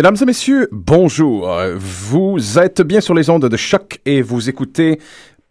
Mesdames et messieurs, bonjour. Vous êtes bien sur les ondes de choc et vous écoutez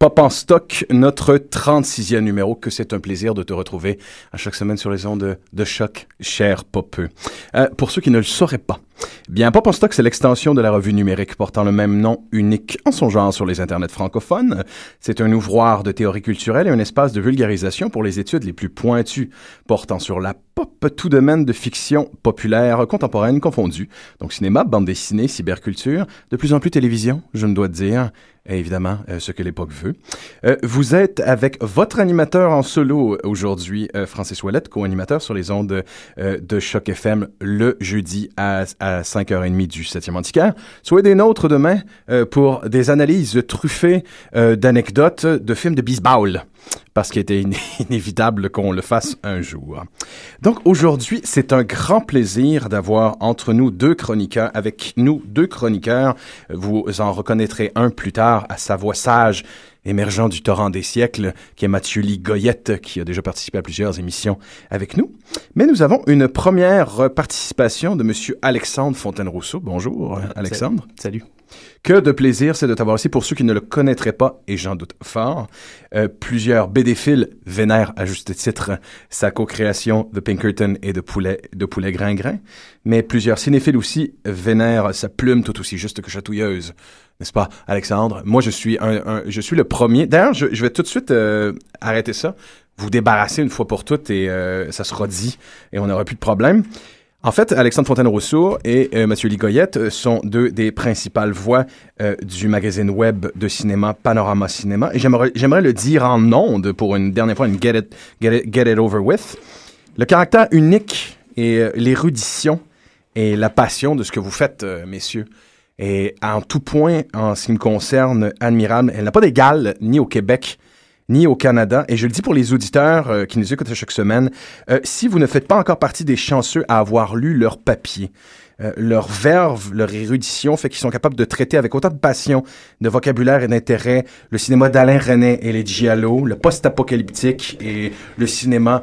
Pop en stock, notre 36e numéro, que c'est un plaisir de te retrouver à chaque semaine sur les ondes de choc, cher popeux. Euh, pour ceux qui ne le sauraient pas, Bien, Pop en stock, c'est l'extension de la revue numérique portant le même nom unique en son genre sur les internets francophones. C'est un ouvroir de théorie culturelle et un espace de vulgarisation pour les études les plus pointues, portant sur la pop, tout domaine de fiction populaire, contemporaine confondue. Donc cinéma, bande dessinée, cyberculture, de plus en plus télévision, je me dois dire, et évidemment euh, ce que l'époque veut. Euh, vous êtes avec votre animateur en solo aujourd'hui, euh, Francis Ouellette, co-animateur sur les ondes de Choc FM le jeudi à, à 5h30 du 7e antiquaire. Soyez des nôtres demain pour des analyses truffées d'anecdotes de films de baseball parce qu'il était inévitable qu'on le fasse un jour. Donc aujourd'hui, c'est un grand plaisir d'avoir entre nous deux chroniqueurs, avec nous deux chroniqueurs. Vous en reconnaîtrez un plus tard à sa voix sage émergent du torrent des siècles, qui est Mathieu Lee Goyette, qui a déjà participé à plusieurs émissions avec nous. Mais nous avons une première participation de Monsieur Alexandre Fontaine-Rousseau. Bonjour, Alexandre. Salut. Que de plaisir, c'est de t'avoir ici. Pour ceux qui ne le connaîtraient pas, et j'en doute fort, euh, plusieurs BD-philes vénèrent à juste titre sa co-création de Pinkerton et de Poulet, de Poulet Grain-Grain, mais plusieurs cinéphiles aussi vénèrent sa plume tout aussi juste que chatouilleuse. N'est-ce pas, Alexandre? Moi, je suis un, je suis le premier. D'ailleurs, je, vais tout de suite euh, arrêter ça, vous débarrasser une fois pour toutes et euh, ça sera dit et on n'aura plus de problème. En fait, Alexandre Fontaine-Rousseau et euh, Mathieu Ligoyette euh, sont deux des principales voix euh, du magazine web de cinéma Panorama Cinéma. Et j'aimerais le dire en ondes pour une dernière fois, une get it, get it, get it over with. Le caractère unique et l'érudition et la passion de ce que vous faites, messieurs, est en tout point, en ce qui me concerne, admirable. Elle n'a pas d'égal ni au Québec ni au Canada. Et je le dis pour les auditeurs euh, qui nous écoutent chaque semaine, euh, si vous ne faites pas encore partie des chanceux à avoir lu leur papier, euh, leur verve, leur érudition fait qu'ils sont capables de traiter avec autant de passion, de vocabulaire et d'intérêt le cinéma d'Alain René et les Giallo, le post-apocalyptique et le cinéma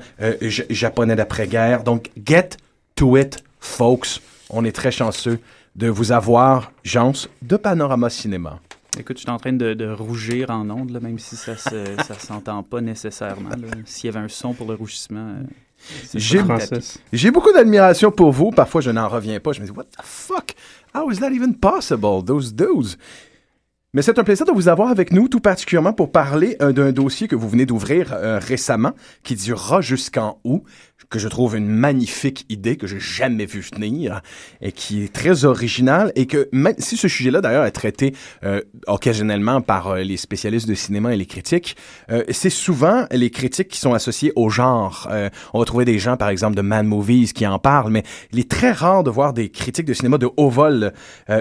japonais d'après-guerre. Donc, get to it, folks. On est très chanceux de vous avoir, Jans, de Panorama Cinéma. Écoute, je suis en train de, rougir en ondes, même si ça ne s'entend pas nécessairement. S'il y avait un son pour le rougissement. Euh, j'ai beaucoup d'admiration pour vous. Parfois, je n'en reviens pas. Je me dis, what the fuck? How is that even possible? Those dudes? Mais c'est un plaisir de vous avoir avec nous, tout particulièrement pour parler euh, d'un dossier que vous venez d'ouvrir euh, récemment, qui durera jusqu'en août, que je trouve une magnifique idée que j'ai jamais vu venir et qui est très originale et que même si ce sujet-là d'ailleurs est traité euh, occasionnellement par les spécialistes de cinéma et les critiques, c'est souvent les critiques qui sont associées au genre. on va trouver des gens par exemple de Man Movies qui en parlent, mais il est très rare de voir des critiques de cinéma de haut vol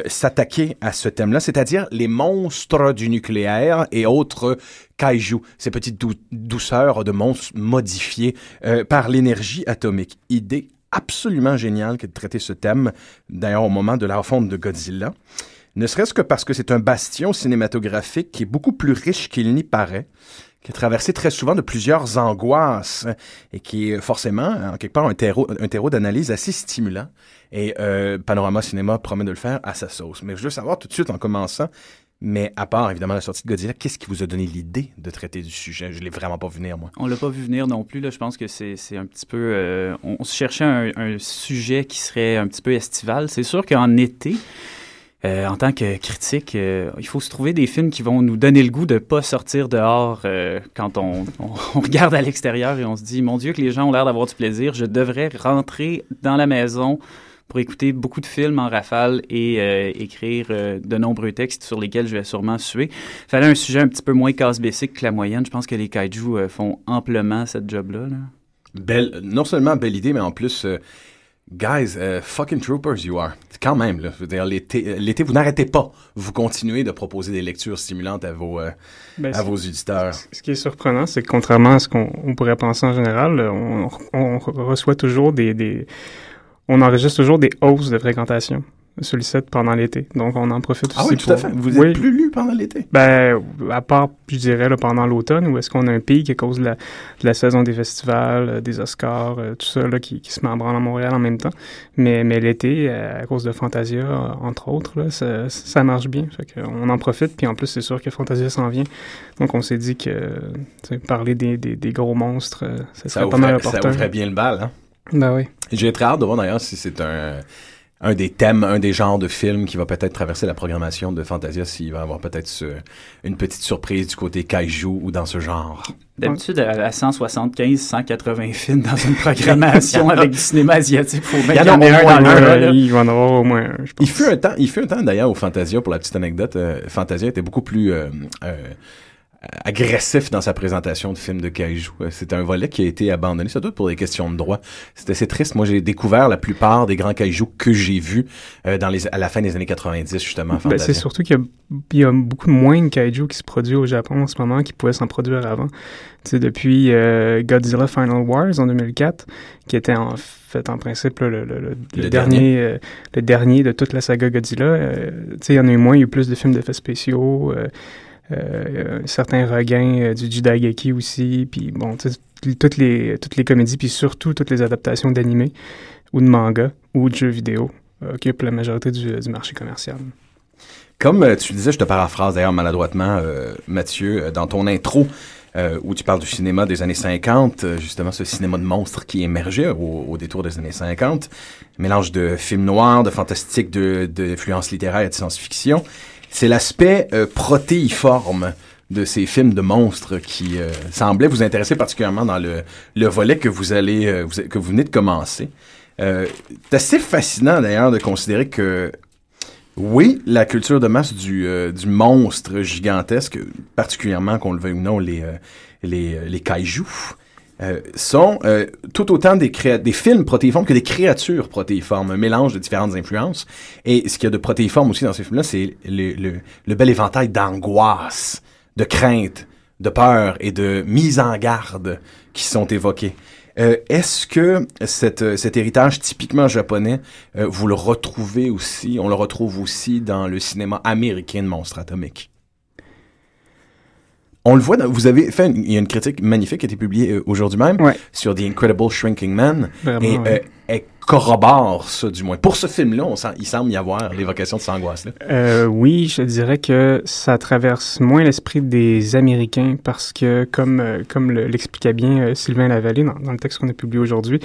s'attaquer à ce thème-là, c'est-à-dire les monstres du nucléaire et autres kaiju, ces petites douceurs de monstres modifiés euh, par l'énergie atomique. Idée absolument géniale de traiter ce thème, d'ailleurs au moment de la refonte de Godzilla. Ne serait-ce que parce que c'est un bastion cinématographique qui est beaucoup plus riche qu'il n'y paraît, qui est traversé très souvent de plusieurs angoisses et qui est forcément, en quelque part, un terreau, un terreau d'analyse assez stimulant. Et euh, Panorama Cinéma promet de le faire à sa sauce. Mais je veux savoir tout de suite, en commençant, mais à part, évidemment, la sortie de Godzilla, qu'est-ce qui vous a donné l'idée de traiter du sujet? Je ne l'ai vraiment pas vu venir, moi. On l'a pas vu venir non plus. Là. Je pense que c'est un petit peu... Euh, on, cherchait un, sujet qui serait un petit peu estival. C'est sûr qu'en été... euh, en tant que critique, euh, il faut se trouver des films qui vont nous donner le goût de pas sortir dehors quand on, on, on, regarde à l'extérieur et on se dit, mon Dieu, que les gens ont l'air d'avoir du plaisir. Je devrais rentrer dans la maison pour écouter beaucoup de films en rafale et euh, écrire euh, de nombreux textes sur lesquels je vais sûrement suer. Fallait un sujet un petit peu moins casse-basique que la moyenne. Je pense que les kaiju euh, font amplement cette job-là. Là. Belle, non seulement belle idée, mais en plus, guys, fucking troopers you are. Quand même, là, je veux dire, l'été, vous n'arrêtez pas. Vous continuez de proposer des lectures stimulantes à vos, ben, à vos auditeurs. Ce qui est surprenant, c'est que contrairement à ce qu'on pourrait penser en général, on, on reçoit toujours des, des on enregistre toujours des hausses de fréquentation sur le site pendant l'été. Donc, on en profite aussi. Ah oui, tout à fait. Vous êtes plus lu pendant l'été? Ben, à part, je dirais, là, pendant l'automne, où est-ce qu'on a un pic à cause de la, de la saison des festivals, euh, des Oscars, euh, tout ça, là, qui, qui se met en branle à Montréal en même temps. Mais, mais l'été, euh, à cause de Fantasia, entre autres, là, ça, ça marche bien. Fait on en profite, puis en plus, c'est sûr que Fantasia s'en vient. Donc, on s'est dit que parler des, des, des, gros monstres, ça serait pas mal important. Ça ouvrait bien le bal, hein? Ben oui. J'ai très hâte de voir d'ailleurs si c'est un, un des thèmes, un des genres de films qui va peut-être traverser la programmation de Fantasia, s'il va avoir peut-être une petite surprise du côté kaiju ou dans ce genre. D'habitude, à 175, 180 films dans une programmation avec du cinéma asiatique, faut il y en, a un dans Il va en avoir au moins un, je pense. Il fut un temps, il fut un temps d'ailleurs au Fantasia, pour la petite anecdote, euh, Fantasia était beaucoup plus euh, euh, agressif dans sa présentation de film de kaiju. Euh, c'est un volet qui a été abandonné, doit pour des questions de droit. C'est assez triste. Moi, j'ai découvert la plupart des grands kaiju que j'ai vus euh, dans les, à la fin des années 90, justement. Ben, c'est surtout qu'il y, y, a beaucoup moins de kaiju qui se produit au Japon en ce moment qui pouvaient s'en produire avant. sais, depuis euh, Godzilla Final Wars en 2004, qui était en fait en principe le, le, le, le, dernier, euh, le dernier de toute la saga Godzilla. Euh, il y en a eu moins, il y a eu plus de films d'effets spéciaux. Euh, certains regains euh, du Jidageki aussi, puis bon, toutes les, toutes les comédies, puis surtout toutes les adaptations d'animés ou de manga ou de jeux vidéo euh, occupent la majorité du, marché commercial. Comme tu disais, je te paraphrase d'ailleurs maladroitement, Mathieu, dans ton intro, euh, où tu parles du cinéma des années 50, justement ce cinéma de monstres qui émergeait au, détour des années 50, mélange de films noirs, de fantastique, de, d'influence littéraire et de science-fiction c'est l'aspect euh, protéiforme de ces films de monstres qui euh, semblait vous intéresser particulièrement dans le, le volet que vous allez euh, que vous venez de commencer. c'est assez fascinant d'ailleurs de considérer que oui, la culture de masse du, monstre gigantesque, particulièrement qu'on le veuille ou non les les, les euh, sont euh, tout autant des, des films protéiformes que des créatures protéiformes, un mélange de différentes influences. Et ce qu'il y a de protéiforme aussi dans ces films-là, c'est le, le, le, bel éventail d'angoisse, de crainte, de peur et de mise en garde qui sont évoqués. Euh, Est-ce que cette, cet héritage typiquement japonais, euh, vous le retrouvez aussi, on le retrouve aussi dans le cinéma américain de monstres atomiques? On le voit, vous avez fait, il y a une critique magnifique qui a été publiée euh, aujourd'hui même sur The Incredible Shrinking Man. et euh, elle corrobore ça, du moins. Pour ce film-là, il semble y avoir l'évocation de cette angoisse-là. Euh, oui, je dirais que ça traverse moins l'esprit des Américains parce que, comme, comme l'expliquait bien Sylvain Lavallée dans, dans, le texte qu'on a publié aujourd'hui,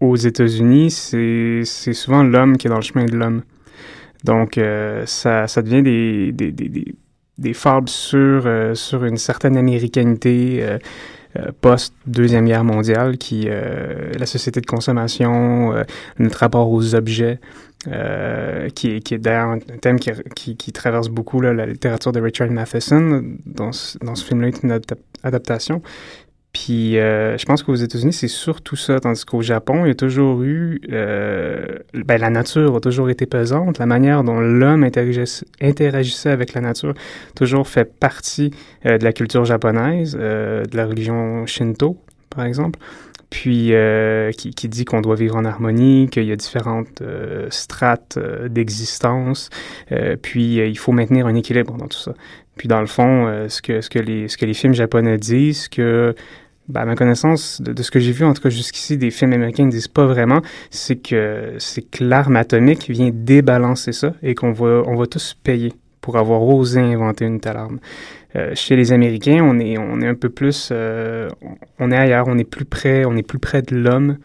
aux États-Unis, c'est souvent l'homme qui est dans le chemin de l'homme. Donc, ça, ça devient des, des, des des fables sur, euh, sur une certaine américanité euh, euh, post-Deuxième Guerre mondiale, qui la société de consommation, notre rapport aux objets, qui est, qui est d'ailleurs un thème qui, qui, traverse beaucoup la littérature de Richard Matheson. Dans, dans ce film-là, une adaptation. Puis euh, je pense qu'aux États-Unis, c'est surtout ça, tandis qu'au Japon, il y a toujours eu... Euh, ben, la nature a toujours été pesante. La manière dont l'homme interagissait, avec la nature toujours fait partie euh, de la culture japonaise, de la religion Shinto, par exemple. Puis qui, qui, dit qu'on doit vivre en harmonie, qu'il y a différentes strates d'existence, puis il faut maintenir un équilibre dans tout ça. Puis dans le fond, ce, que, ce, que les, ce que les films japonais disent, que ben, à ma connaissance, de, ce que j'ai vu, en tout cas jusqu'ici, des films américains ne disent pas vraiment, c'est que c'est l'arme atomique vient débalancer ça et qu'on on va tous payer pour avoir osé inventer une telle arme. Euh, chez les Américains, on est, on est un peu plus, euh, on est ailleurs, on est plus près, on est plus près de l'homme,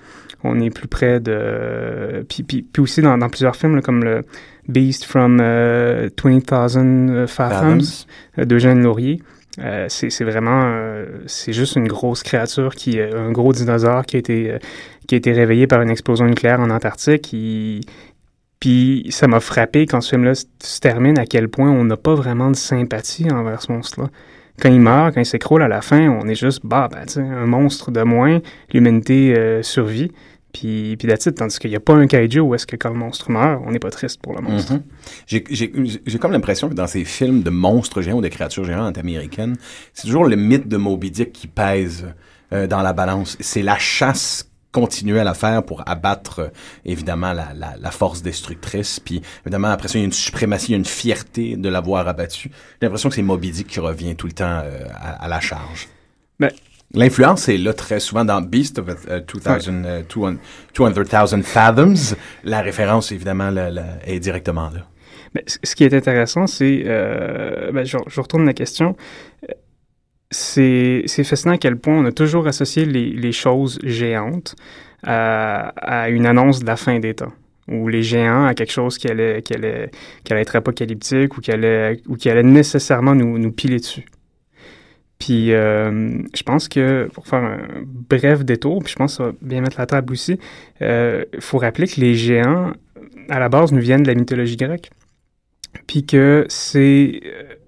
on est plus près de, puis, puis, puis aussi dans, dans plusieurs films là, comme le Beast from uh, 20,000 Fathoms d'Eugène Laurier. Euh, c'est vraiment, euh, c'est juste une grosse créature qui, un gros dinosaure qui a été, qui a été réveillé par une explosion nucléaire en Antarctique. Puis ça m'a frappé quand ce film-là se termine à quel point on n'a pas vraiment de sympathie envers ce monstre-là. Quand il meurt, quand il s'écroule à la fin, on est juste, bah, ben, un monstre de moins, l'humanité euh, survit. Puis, puis that's Tandis qu'il n'y a pas un kaiju où est-ce que quand le monstre meurt, on n'est pas triste pour le monstre. Mm-hmm. J'ai comme l'impression que dans ces films de monstres géants ou de créatures géantes américaines, c'est toujours le mythe de Moby Dick qui pèse euh, dans la balance. C'est la chasse continuelle à faire pour abattre euh, évidemment la, la, la, force destructrice. Puis évidemment, après ça, il y a une suprématie, il y a une fierté de l'avoir abattu. J'ai l'impression que c'est Moby Dick qui revient tout le temps euh, à, à, la charge. Mais L'influence est là très souvent dans Beast of uh, 2000, uh, 200,000 Fathoms. La référence, évidemment, la, la, est directement là. Mais ce qui est intéressant, c'est, euh, ben, je, je, retourne la question, c'est fascinant à quel point on a toujours associé les, les choses géantes à, à, une annonce de la fin des temps ou les géants à quelque chose qui allait, qui allait, qui allait être apocalyptique ou qui allait, ou qui allait nécessairement nous, nous piler dessus. Puis euh, je pense que pour faire un bref détour, puis je pense que ça va bien mettre la table aussi, il euh, faut rappeler que les géants, à la base, nous viennent de la mythologie grecque. Puis que c'est,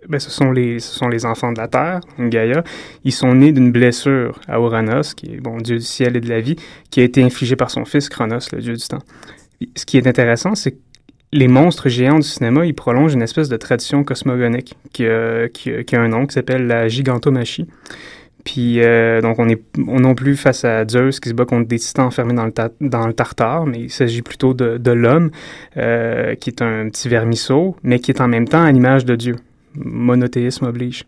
ben, ce, sont les, ce sont les enfants de la terre, Gaïa. Ils sont nés d'une blessure à Ouranos, qui est bon dieu du ciel et de la vie, qui a été infligée par son fils Chronos, le dieu du temps. Ce qui est intéressant, c'est que les monstres géants du cinéma, ils prolongent une espèce de tradition cosmogonique qui a, qui qui a un nom qui s'appelle la gigantomachie. Puis, euh, donc, on est on non plus face à Zeus qui se bat contre des titans enfermés dans le, dans le tartare, mais il s'agit plutôt de, de l'homme, euh, qui est un petit vermisseau, mais qui est en même temps à l'image de Dieu. Monothéisme oblige.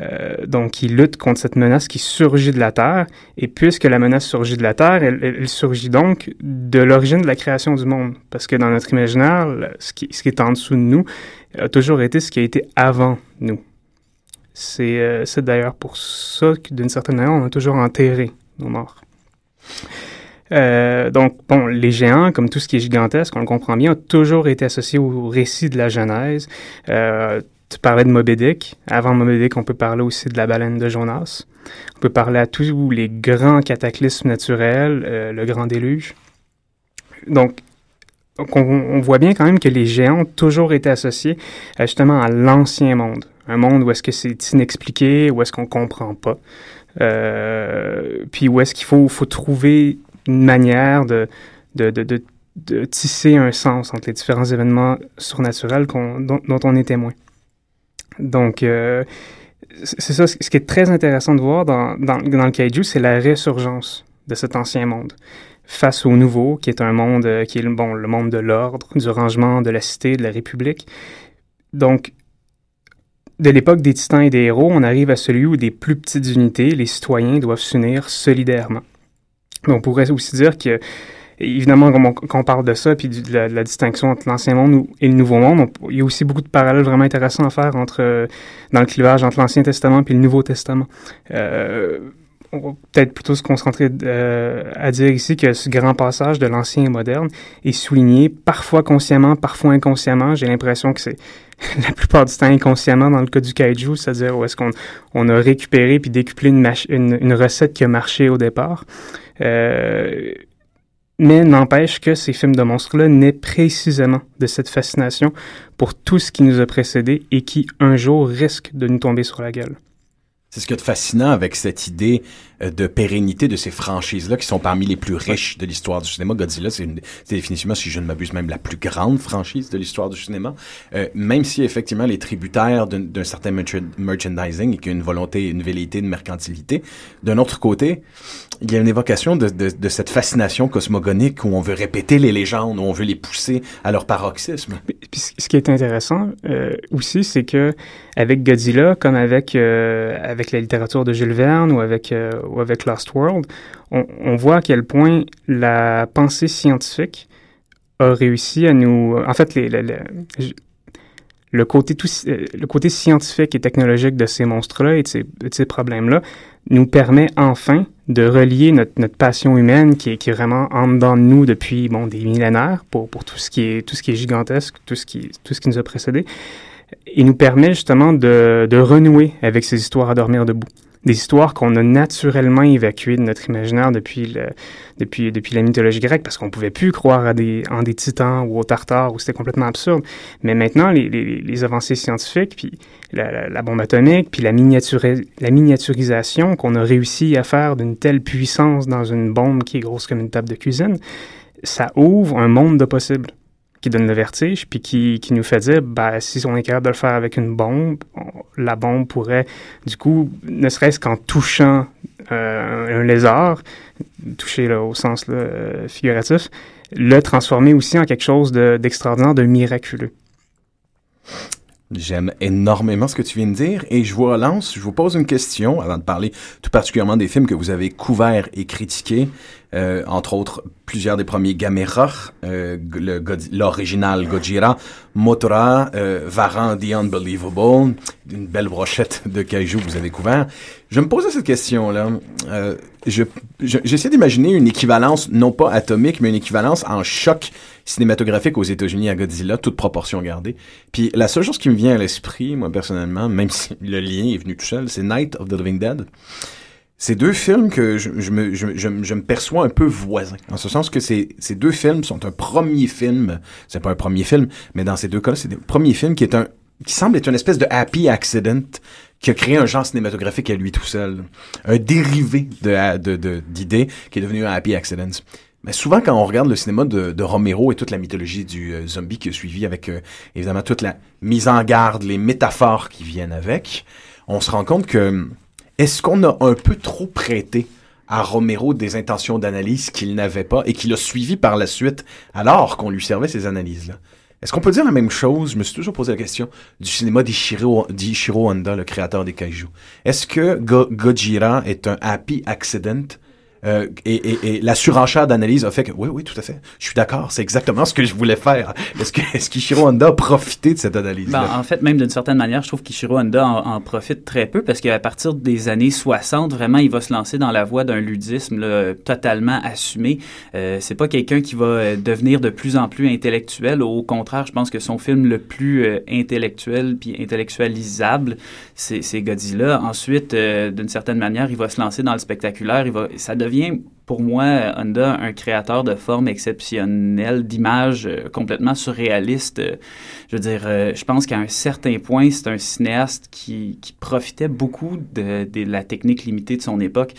Euh, donc, il lutte contre cette menace qui surgit de la Terre. Et puisque la menace surgit de la Terre, elle, surgit donc de l'origine de la création du monde. Parce que dans notre imaginaire, ce qui, ce qui, est en dessous de nous a toujours été ce qui a été avant nous. C'est euh, d'ailleurs pour ça que, d'une certaine manière, on a toujours enterré nos morts. Euh, donc, bon, les géants, comme tout ce qui est gigantesque, on le comprend bien, ont toujours été associés au récit de la Genèse. Tu parlais de Moby. Avant Moby on peut parler aussi de la baleine de Jonas. On peut parler à tous les grands cataclysmes naturels, euh, le grand déluge. Donc, on, voit bien quand même que les géants ont toujours été associés euh, justement à l'ancien monde. Un monde où est-ce que c'est inexpliqué, où est-ce qu'on comprend pas. Euh, puis où est-ce qu'il faut, trouver une manière de, tisser un sens entre les différents événements surnaturels dont on est témoin. Donc, euh, c'est ça, ce qui est très intéressant de voir dans, dans, dans le kaiju, c'est la résurgence de cet ancien monde face au nouveau, qui est un monde euh, qui est bon, le monde de l'ordre, du rangement, de la cité, de la République. Donc, de l'époque des titans et des héros, on arrive à celui où des plus petites unités, les citoyens, doivent s'unir solidairement. Mais on pourrait aussi dire que évidemment, quand on, parle de ça, puis de la, distinction entre l'Ancien Monde et le Nouveau Monde, on, il y a aussi beaucoup de parallèles vraiment intéressants à faire entre, euh, dans le clivage entre l'Ancien Testament et le Nouveau Testament. Euh, on va peut-être plutôt se concentrer euh, à dire ici que ce grand passage de l'ancien et moderne est souligné parfois consciemment, parfois inconsciemment. J'ai l'impression que c'est la plupart du temps inconsciemment dans le cas du kaiju, c'est-à-dire où est-ce qu'on on a récupéré puis décuplé une, recette qui a marché au départ. Mais n'empêche que ces films de monstres-là naissent précisément de cette fascination pour tout ce qui nous a précédé et qui, un jour, risque de nous tomber sur la gueule. C'est ce qui est fascinant avec cette idée de pérennité de ces franchises-là qui sont parmi les plus riches de l'histoire du cinéma. Godzilla, c'est définitivement, si je ne m'abuse, même la plus grande franchise de l'histoire du cinéma. Euh, même si effectivement les tributaires d'un certain merchandising et qu'il y a une volonté, une velléité, une mercantilité. D'un autre côté, il y a une évocation de, de, de, cette fascination cosmogonique où on veut répéter les légendes, où on veut les pousser à leur paroxysme. Puis, ce qui est intéressant euh, aussi, c'est que avec Godzilla, comme avec euh, avec la littérature de Jules Verne ou avec euh, avec Lost World, on, voit à quel point la pensée scientifique a réussi à nous... En fait, euh, le côté scientifique et technologique de ces monstres-là et de ces, problèmes-là nous permet enfin de relier notre, passion humaine qui est, vraiment en dedans de nous depuis bon, des millénaires pour, tout, ce qui est, tout ce qui est gigantesque, tout ce qui, tout ce qui nous a précédé, et nous permet justement de, de renouer avec ces histoires à dormir debout des histoires qu'on a naturellement évacuées de notre imaginaire depuis, depuis, depuis la mythologie grecque, parce qu'on pouvait plus croire en des titans ou aux tartares, où c'était complètement absurde. Mais maintenant, les, les, avancées scientifiques, puis la, bombe atomique, puis la, la miniaturisation qu'on a réussi à faire d'une telle puissance dans une bombe qui est grosse comme une table de cuisine, ça ouvre un monde de possibles qui donne le vertige, puis qui, qui nous fait dire, ben, si on est capable de le faire avec une bombe, la bombe pourrait, du coup, ne serait-ce qu'en touchant euh, un lézard, toucher au sens euh, figuratif, le transformer aussi en quelque chose d'extraordinaire, de, de miraculeux. J'aime énormément ce que tu viens de dire et je vous relance, je vous pose une question avant de parler tout particulièrement des films que vous avez couverts et critiqués, euh, entre autres plusieurs des premiers Gamera, euh, l'original Gojira, Motora, euh, Varan The Unbelievable, une belle brochette de kaiju que vous avez couvert. Je me posais cette question-là. Euh, je, j'essaie d'imaginer une équivalence, non pas atomique, mais une équivalence en choc cinématographique aux États-Unis à Godzilla, toute proportion gardée. Puis la seule chose qui me vient à l'esprit, moi personnellement, même si le lien est venu tout seul, c'est Night of the Living Dead. C'est deux films que je, je, me, je, je, me perçois un peu voisins. En ce sens que ces, ces deux films sont un premier film. C'est pas un premier film, mais dans ces deux cas-là, c'est un premier film qui est un, qui semble être une espèce de happy accident qui a créé un genre cinématographique à lui tout seul. Un dérivé de, d'idées qui est devenu un happy accident. Mais souvent, quand on regarde le cinéma de, de Romero et toute la mythologie du euh, zombie qui a suivi avec, euh, évidemment, toute la mise en garde, les métaphores qui viennent avec, on se rend compte que est-ce qu'on a un peu trop prêté à Romero des intentions d'analyse qu'il n'avait pas et qu'il a suivi par la suite alors qu'on lui servait ces analyses-là? Est-ce qu'on peut dire la même chose, je me suis toujours posé la question, du cinéma d'Ishiro Honda, le créateur des kaiju? Est-ce que Go Gojira est un happy accident? Euh, et, la surenchère d'analyse a fait que oui, oui, tout à fait. Je suis d'accord, c'est exactement ce que je voulais faire. Est-ce que est-ce qu'Ichiro Honda a profité de cette analyse ben, En fait, même d'une certaine manière, je trouve qu'Ichiro Honda en, profite très peu parce qu'à partir des années 60, vraiment, il va se lancer dans la voie d'un ludisme totalement assumé. Euh, c'est pas quelqu'un qui va euh, devenir de plus en plus intellectuel. Au contraire, je pense que son film le plus euh, intellectuel puis intellectualisable, c'est Godzilla. Ensuite, d'une certaine manière, il va se lancer dans le spectaculaire. Ça pour moi, Honda, un créateur de formes exceptionnelles, d'images euh, complètement surréalistes. Euh, je veux dire, euh, je pense qu'à un certain point, c'est un cinéaste qui, profitait beaucoup de, la technique limitée de son époque,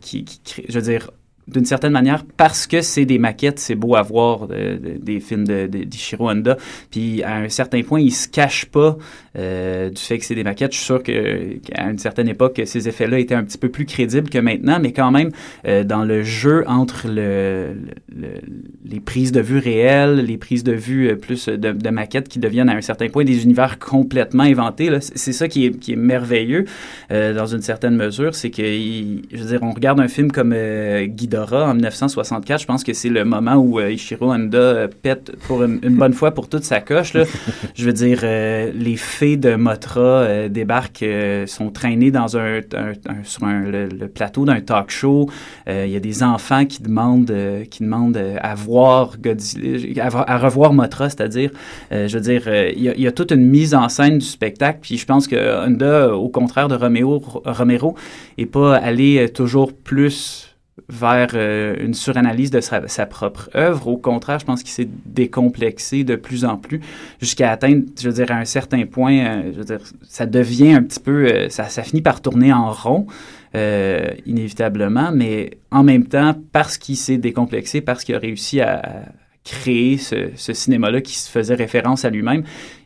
qui, je veux dire, d'une certaine manière, parce que c'est des maquettes, c'est beau à voir de, de, des films d'Ichiro de, de, Honda. Puis à un certain point, il se cache pas euh, du fait que c'est des maquettes. Je suis sûr qu'à une certaine époque, ces effets-là étaient un petit peu plus crédibles que maintenant, mais quand même, euh, dans le jeu entre le, le, les prises de vue réelles, les prises de vue euh, plus de, de, maquettes qui deviennent à un certain point des univers complètement inventés, c'est ça qui est, qui est merveilleux dans une certaine mesure, c'est que, je veux dire, on regarde un film comme Ghidorah en 1964, je pense que c'est le moment où Ichiro Honda pète pour une, une, bonne fois pour toute sa coche. Là. je veux dire, les de Motra euh, débarquent, euh, sont traînées dans un, sur un, le, plateau d'un talk show. Il y a des enfants qui demandent, qui demandent à voir Godzilla, à, revoir Motra, c'est-à-dire, je veux dire, il y, a, il y, a, toute une mise en scène du spectacle. Puis je pense que Honda, au contraire de Romero, Romero, est pas allé toujours plus vers euh, une suranalyse de sa, propre œuvre. Au contraire, je pense qu'il s'est décomplexé de plus en plus jusqu'à atteindre, je veux dire, à un certain point, euh, je veux dire, ça devient un petit peu, euh, ça, finit par tourner en rond. Inévitablement, mais en même temps, parce qu'il s'est décomplexé, parce qu'il a réussi à, créer ce, cinéma-là qui se faisait référence à lui-même,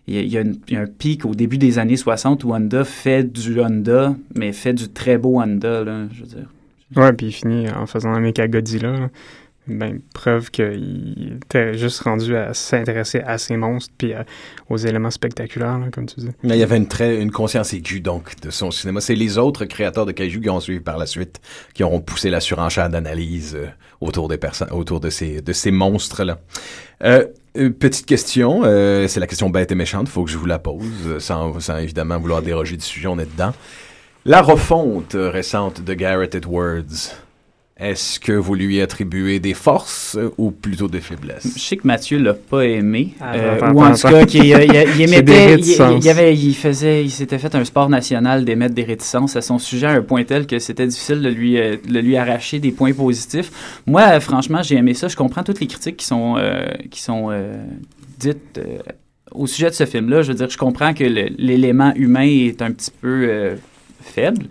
il y, a, il y, a un pic au début des années 60 où Honda fait du Honda, mais fait du très beau Honda, là, je veux dire. Ouais, puis il finit en faisant un mec à Godzilla. Ben, preuve qu'il était juste rendu à s'intéresser à ces monstres puis à, aux éléments spectaculaires, comme tu dis. Mais il y avait une, très, une conscience aiguë, donc, de son cinéma. C'est les autres créateurs de kaiju qui ont suivi par la suite, qui auront poussé la surenchère d'analyse euh, autour des autour de ces, de ces monstres-là. Euh, Euh, petite question, euh, c'est la question bête et méchante, faut que je vous la pose, euh, sans, sans évidemment vouloir déroger du sujet, on est dedans. La refonte récente de Garrett Edwards, est-ce que vous lui attribuez des forces ou plutôt des Je faiblesses? sais que Mathieu l'a pas aimé, Ah, euh, attends, ou en tout cas qu'il il, il J'ai émettait, des il, réticences. il y avait, il faisait, il s'était fait un sport national d'émettre des réticences à son sujet à un point tel que c'était difficile de lui, euh, de lui arracher des points positifs. Moi, euh, franchement, j'ai aimé ça. Je comprends toutes les critiques qui sont, euh, qui sont euh, dites euh, au sujet de ce film-là. Je veux dire, je comprends que le- l'élément humain est un petit peu euh, faible.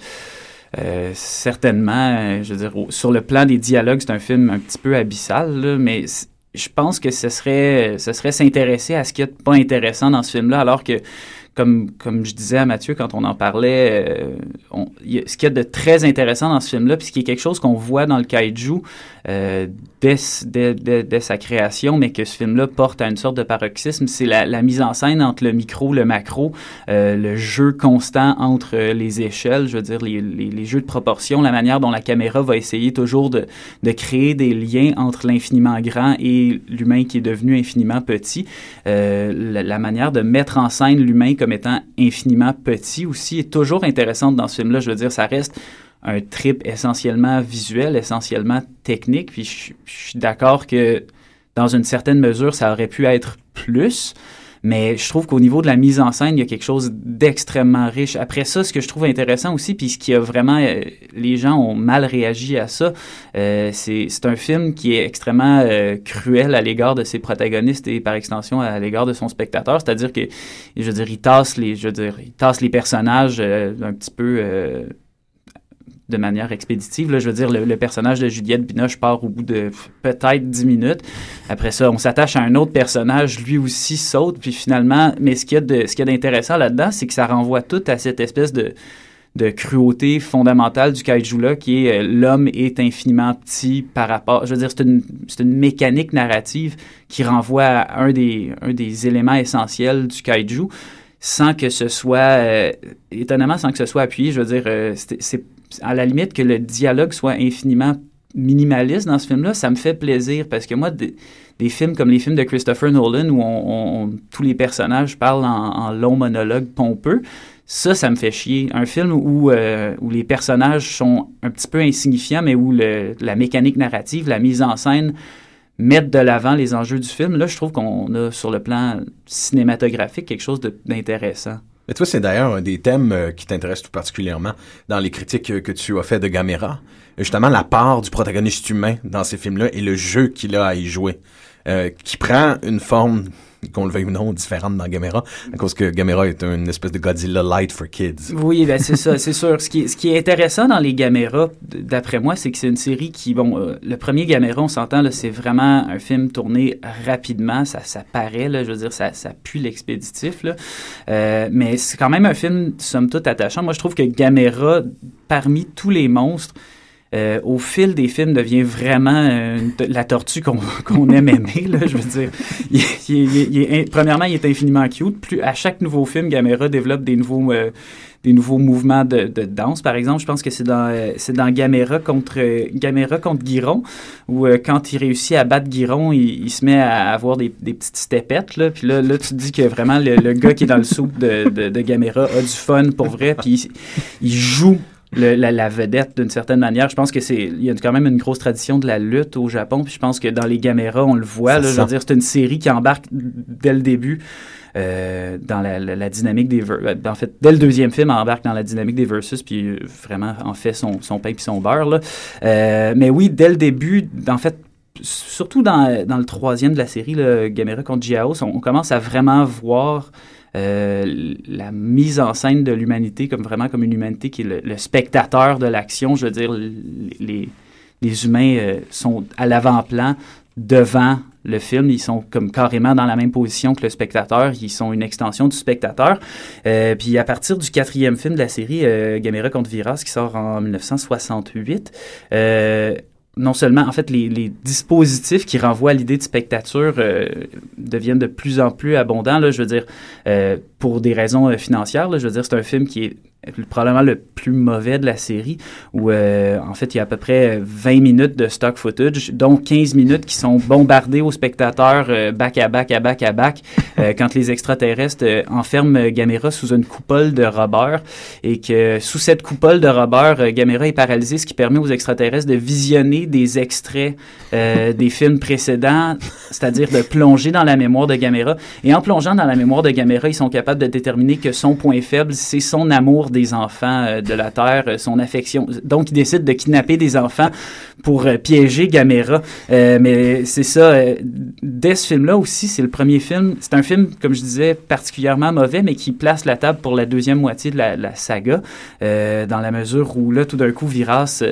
Euh, certainement, je veux dire, sur le plan des dialogues, c'est un film un petit peu abyssal, mais je pense que ce serait, ce s'intéresser à ce a de pas intéressant dans ce film-là, alors que, comme, je disais à Mathieu quand on en parlait, euh, on- ce qu'il y a de très intéressant dans ce film-là, puis ce qui est quelque chose qu'on voit dans le kaiju euh, dès, sa création, mais que ce film-là porte à une sorte de paroxysme, c'est la, mise en scène entre le micro, le macro, euh, le jeu constant entre les échelles, je veux dire, les, jeux de proportion, la manière dont la caméra va essayer toujours de, créer des liens entre l'infiniment grand et l'humain qui est devenu infiniment petit. Euh, la, manière de mettre en scène l'humain comme étant infiniment petit aussi est toujours intéressante dans ce film-là. Dire, ça reste un trip essentiellement visuel, essentiellement technique. Puis je, je suis d'accord que dans une certaine mesure, ça aurait pu être plus. Mais je trouve qu'au niveau de la mise en scène, il y a quelque chose d'extrêmement riche. Après ça, ce que je trouve intéressant aussi, puis ce qui a vraiment... euh, les gens ont mal réagi à ça, euh, c'est un film qui est extrêmement euh, cruel à l'égard de ses protagonistes et par extension à l'égard de son spectateur. C'est-à-dire que, je veux dire, il tasse les, je veux dire, il tasse les personnages euh, un petit peu... de manière expéditive. Là, je veux dire, le, personnage de Juliette Binoche part au bout de peut-être 10 minutes. Après ça, on s'attache à un autre personnage, lui aussi saute, puis finalement, mais ce qu'il y a d'intéressant là-dedans, c'est que ça renvoie tout à cette espèce de, de cruauté fondamentale du kaiju-là, qui est euh, l'homme est infiniment petit par rapport... Je veux dire, c'est une, une mécanique narrative qui renvoie à un des, un des éléments essentiels du kaiju, sans que ce soit... euh, étonnamment, sans que ce soit appuyé. Je veux dire, euh, c'est à la limite que le dialogue soit infiniment minimaliste dans ce film-là, ça me fait plaisir parce que moi, des, films comme les films de Christopher Nolan où on, tous les personnages parlent en, long monologue pompeux, ça, ça me fait chier. Un film où, euh, où les personnages sont un petit peu insignifiants, mais où le- la mécanique narrative, la mise en scène mettent de l'avant les enjeux du film, là, je trouve qu'on a sur le plan cinématographique quelque chose d'intéressant. Mais toi, c'est d'ailleurs un des thèmes euh, qui t'intéresse tout particulièrement dans les critiques euh, que tu as fait de Gamera. Justement, la part du protagoniste humain dans ces films-là et le jeu qu'il a à y jouer, euh, qui prend une forme, qu'on le veuille ou non, différente dans Gamera, à cause que Gamera est une espèce de Godzilla light for kids. Oui, ben c'est ça, c'est sûr. Ce qui, est, intéressant dans les Gamera, d'après moi, c'est que c'est une série qui, bon, euh, le premier Gamera, on s'entend, c'est vraiment un film tourné rapidement, ça, paraît, je veux dire, ça, pue l'expéditif. Euh, mais c'est quand même un film, somme toute, attachant. Moi, je trouve que Gamera, parmi tous les monstres, euh, au fil des films, devient vraiment euh, la tortue qu'on aime aimer. Là, je veux dire, premièrement, il est infiniment cute. Plus à chaque nouveau film, Gamera développe des nouveaux euh, des nouveaux mouvements de, danse. Par exemple, je pense que c'est dans c'est dans Gamera contre Gamera contre Guiron où quand il réussit à battre Guiron, il, se met à avoir des, petites stepettes là. Puis là, là, tu te dis que vraiment le, gars qui est dans le soupe de, de, de Gamera a du fun pour vrai. Puis il joue le- la, la vedette d'une certaine manière. Je pense que c'est il y a quand même une grosse tradition de la lutte au Japon. Puis je pense que dans les Gamera, on le voit. Là, je veux dire, c'est une série qui embarque dès le début. euh, dans la, la- la dynamique des euh, en fait dès le deuxième film elle embarque dans la dynamique des versus puis euh, vraiment en fait son, son pain puis son beurre là. Euh, mais oui dès le début en fait surtout dans, dans le troisième de la série le Gamera contre Jiaos on, on commence à vraiment voir euh, la mise en scène de l'humanité comme vraiment comme une humanité qui est le, spectateur de l'action je veux dire les, les humains euh, sont à l'avant-plan devant le film. Ils sont comme carrément dans la même position que le spectateur. Ils sont une extension du spectateur. Euh, puis à partir du quatrième film de la série, euh, Gamera contre Viras, qui sort en 1968, euh, non seulement, en fait, les, dispositifs qui renvoient à l'idée de spectature euh, deviennent de plus en plus abondants. Là, je veux dire, euh, pour des raisons euh, financières, là, je veux dire, c'est un film qui est probablement le plus mauvais de la série, où euh, en fait il y a à peu près 20 minutes de stock footage, dont 15 minutes qui sont bombardées aux spectateurs euh, back à back à back à back, euh, quand les extraterrestres enferment Gamera sous une coupole de rubber et que sous cette coupole de rubber, Gamera est paralysé, ce qui permet aux extraterrestres de visionner des extraits des films précédents, c'est-à-dire de plonger dans la mémoire de Gamera. Et en plongeant dans la mémoire de Gamera, ils sont capables de déterminer que son point faible, c'est son amour des enfants euh, de la Terre, euh, son affection. Donc, il décide de kidnapper des enfants pour euh, piéger Gamera. mais c'est ça, dès ce film-là aussi, c'est le premier film. C'est un film, comme je disais, particulièrement mauvais, mais qui place la table pour la deuxième moitié de la, saga, dans la mesure où là, tout d'un coup, Viras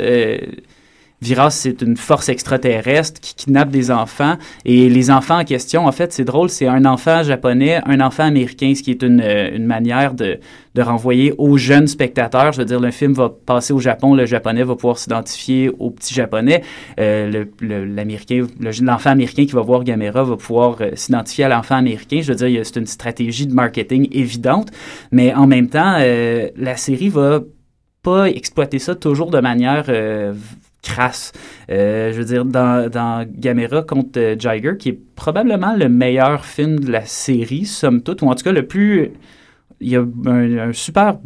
Viras, c'est une force extraterrestre qui kidnappe des enfants. Et les enfants en question, en fait, c'est drôle, c'est un enfant japonais, un enfant américain, ce qui est une, euh, une manière de, de, renvoyer aux jeunes spectateurs. Je veux dire, le film va passer au Japon, le japonais va pouvoir s'identifier au petit japonais. Euh, l'américain, l'enfant américain qui va voir Gamera va pouvoir euh, s'identifier à l'enfant américain. Je veux dire, c'est une stratégie de marketing évidente. Mais en même temps, la série va pas exploiter ça toujours de manière crasse. Euh, je veux dire, dans, Gamera contre euh, Jiger, qui est probablement le meilleur film de la série, somme toute, ou en tout cas le plus il y a un, super,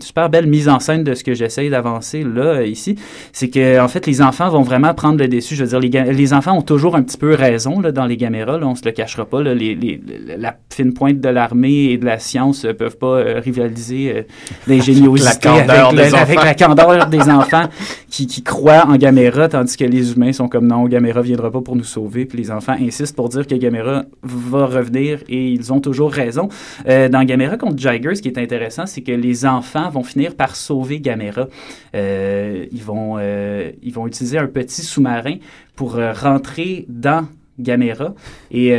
super belle mise en scène de ce que j'essaye d'avancer là, ici. C'est que, en fait, les enfants vont vraiment prendre le dessus. Je veux dire, les, les enfants ont toujours un petit peu raison là, dans les caméras. Là, on se le cachera pas. Là, les, les, la fine pointe de l'armée et de la science ne peuvent pas euh, rivaliser euh, l'ingéniosité avec, avec, la candeur des enfants qui, qui croient en Gamera, tandis que les humains sont comme non, Gamera viendra pas pour nous sauver. Puis les enfants insistent pour dire que Gamera va revenir et ils ont toujours raison. Euh, dans Gamera ce qui est intéressant, c'est que les enfants vont finir par sauver Gamera. Euh, ils, vont, euh, ils vont utiliser un petit sous-marin pour euh, rentrer dans Gamera et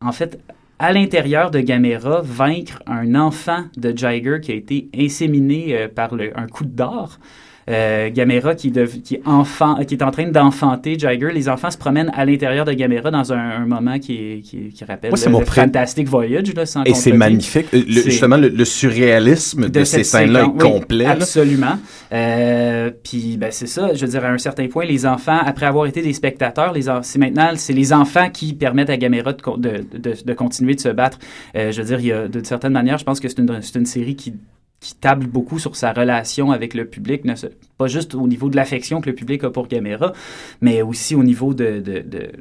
en fait à l'intérieur de Gamera, vaincre un enfant de Jagger qui a été inséminé par un coup d'or. Euh, Gamera qui, qui, enfant, qui est en train d'enfanter Jagger. Les enfants se promènent à l'intérieur de Gamera dans un, moment qui, qui, qui rappelle le, Fantastic Voyage. Là, Et c'est magnifique. justement, le, surréalisme de, ces scènes-là est complet. absolument. Euh, puis ben, c'est ça, je veux dire, à un certain point, les enfants, après avoir été des spectateurs, les c'est maintenant, c'est les enfants qui permettent à Gamera de, de, de, continuer de se battre. Euh, je veux dire, il y a, de certaine manière, je pense que c'est une, une série qui qui table beaucoup sur sa relation avec le public, pas juste au niveau de l'affection que le public a pour Gamera, mais aussi au niveau de, de, de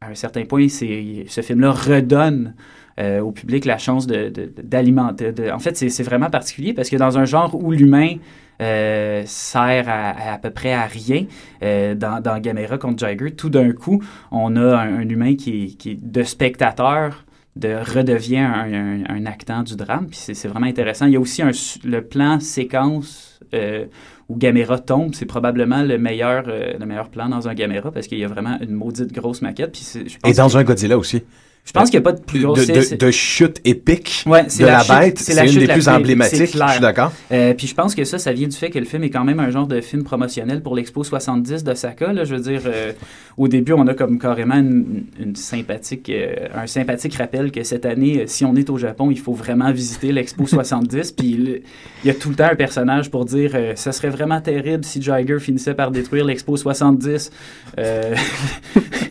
à un certain point, ce film-là redonne euh, au public la chance d'alimenter. en fait, c'est vraiment particulier parce que dans un genre où l'humain euh, sert à, à, peu près à rien, euh, dans, Gamera contre Jagger, tout d'un coup, on a un, humain qui qui de spectateur de redevient un, un, actant du drame. Puis c'est vraiment intéressant. Il y a aussi un, le plan séquence euh, où Gamera tombe. C'est probablement le meilleur, euh, le meilleur plan dans un Gamera parce qu'il y a vraiment une maudite grosse maquette. Puis Et dans un Godzilla aussi. Je pense qu'il n'y a pas de plus grosse... De, de, chute épique de la, bête, c'est une des plus emblématiques, je suis d'accord. Euh, puis je pense que ça, ça vient du fait que le film est quand même un genre de film promotionnel pour l'Expo 70 d'Osaka. Là, je veux dire, euh, au début, on a comme carrément une, sympathique, euh, un sympathique rappel que cette année, si on est au Japon, il faut vraiment visiter l'Expo 70. Puis il y a tout le temps un personnage pour dire ça serait vraiment terrible si Jiger finissait par détruire l'Expo 70.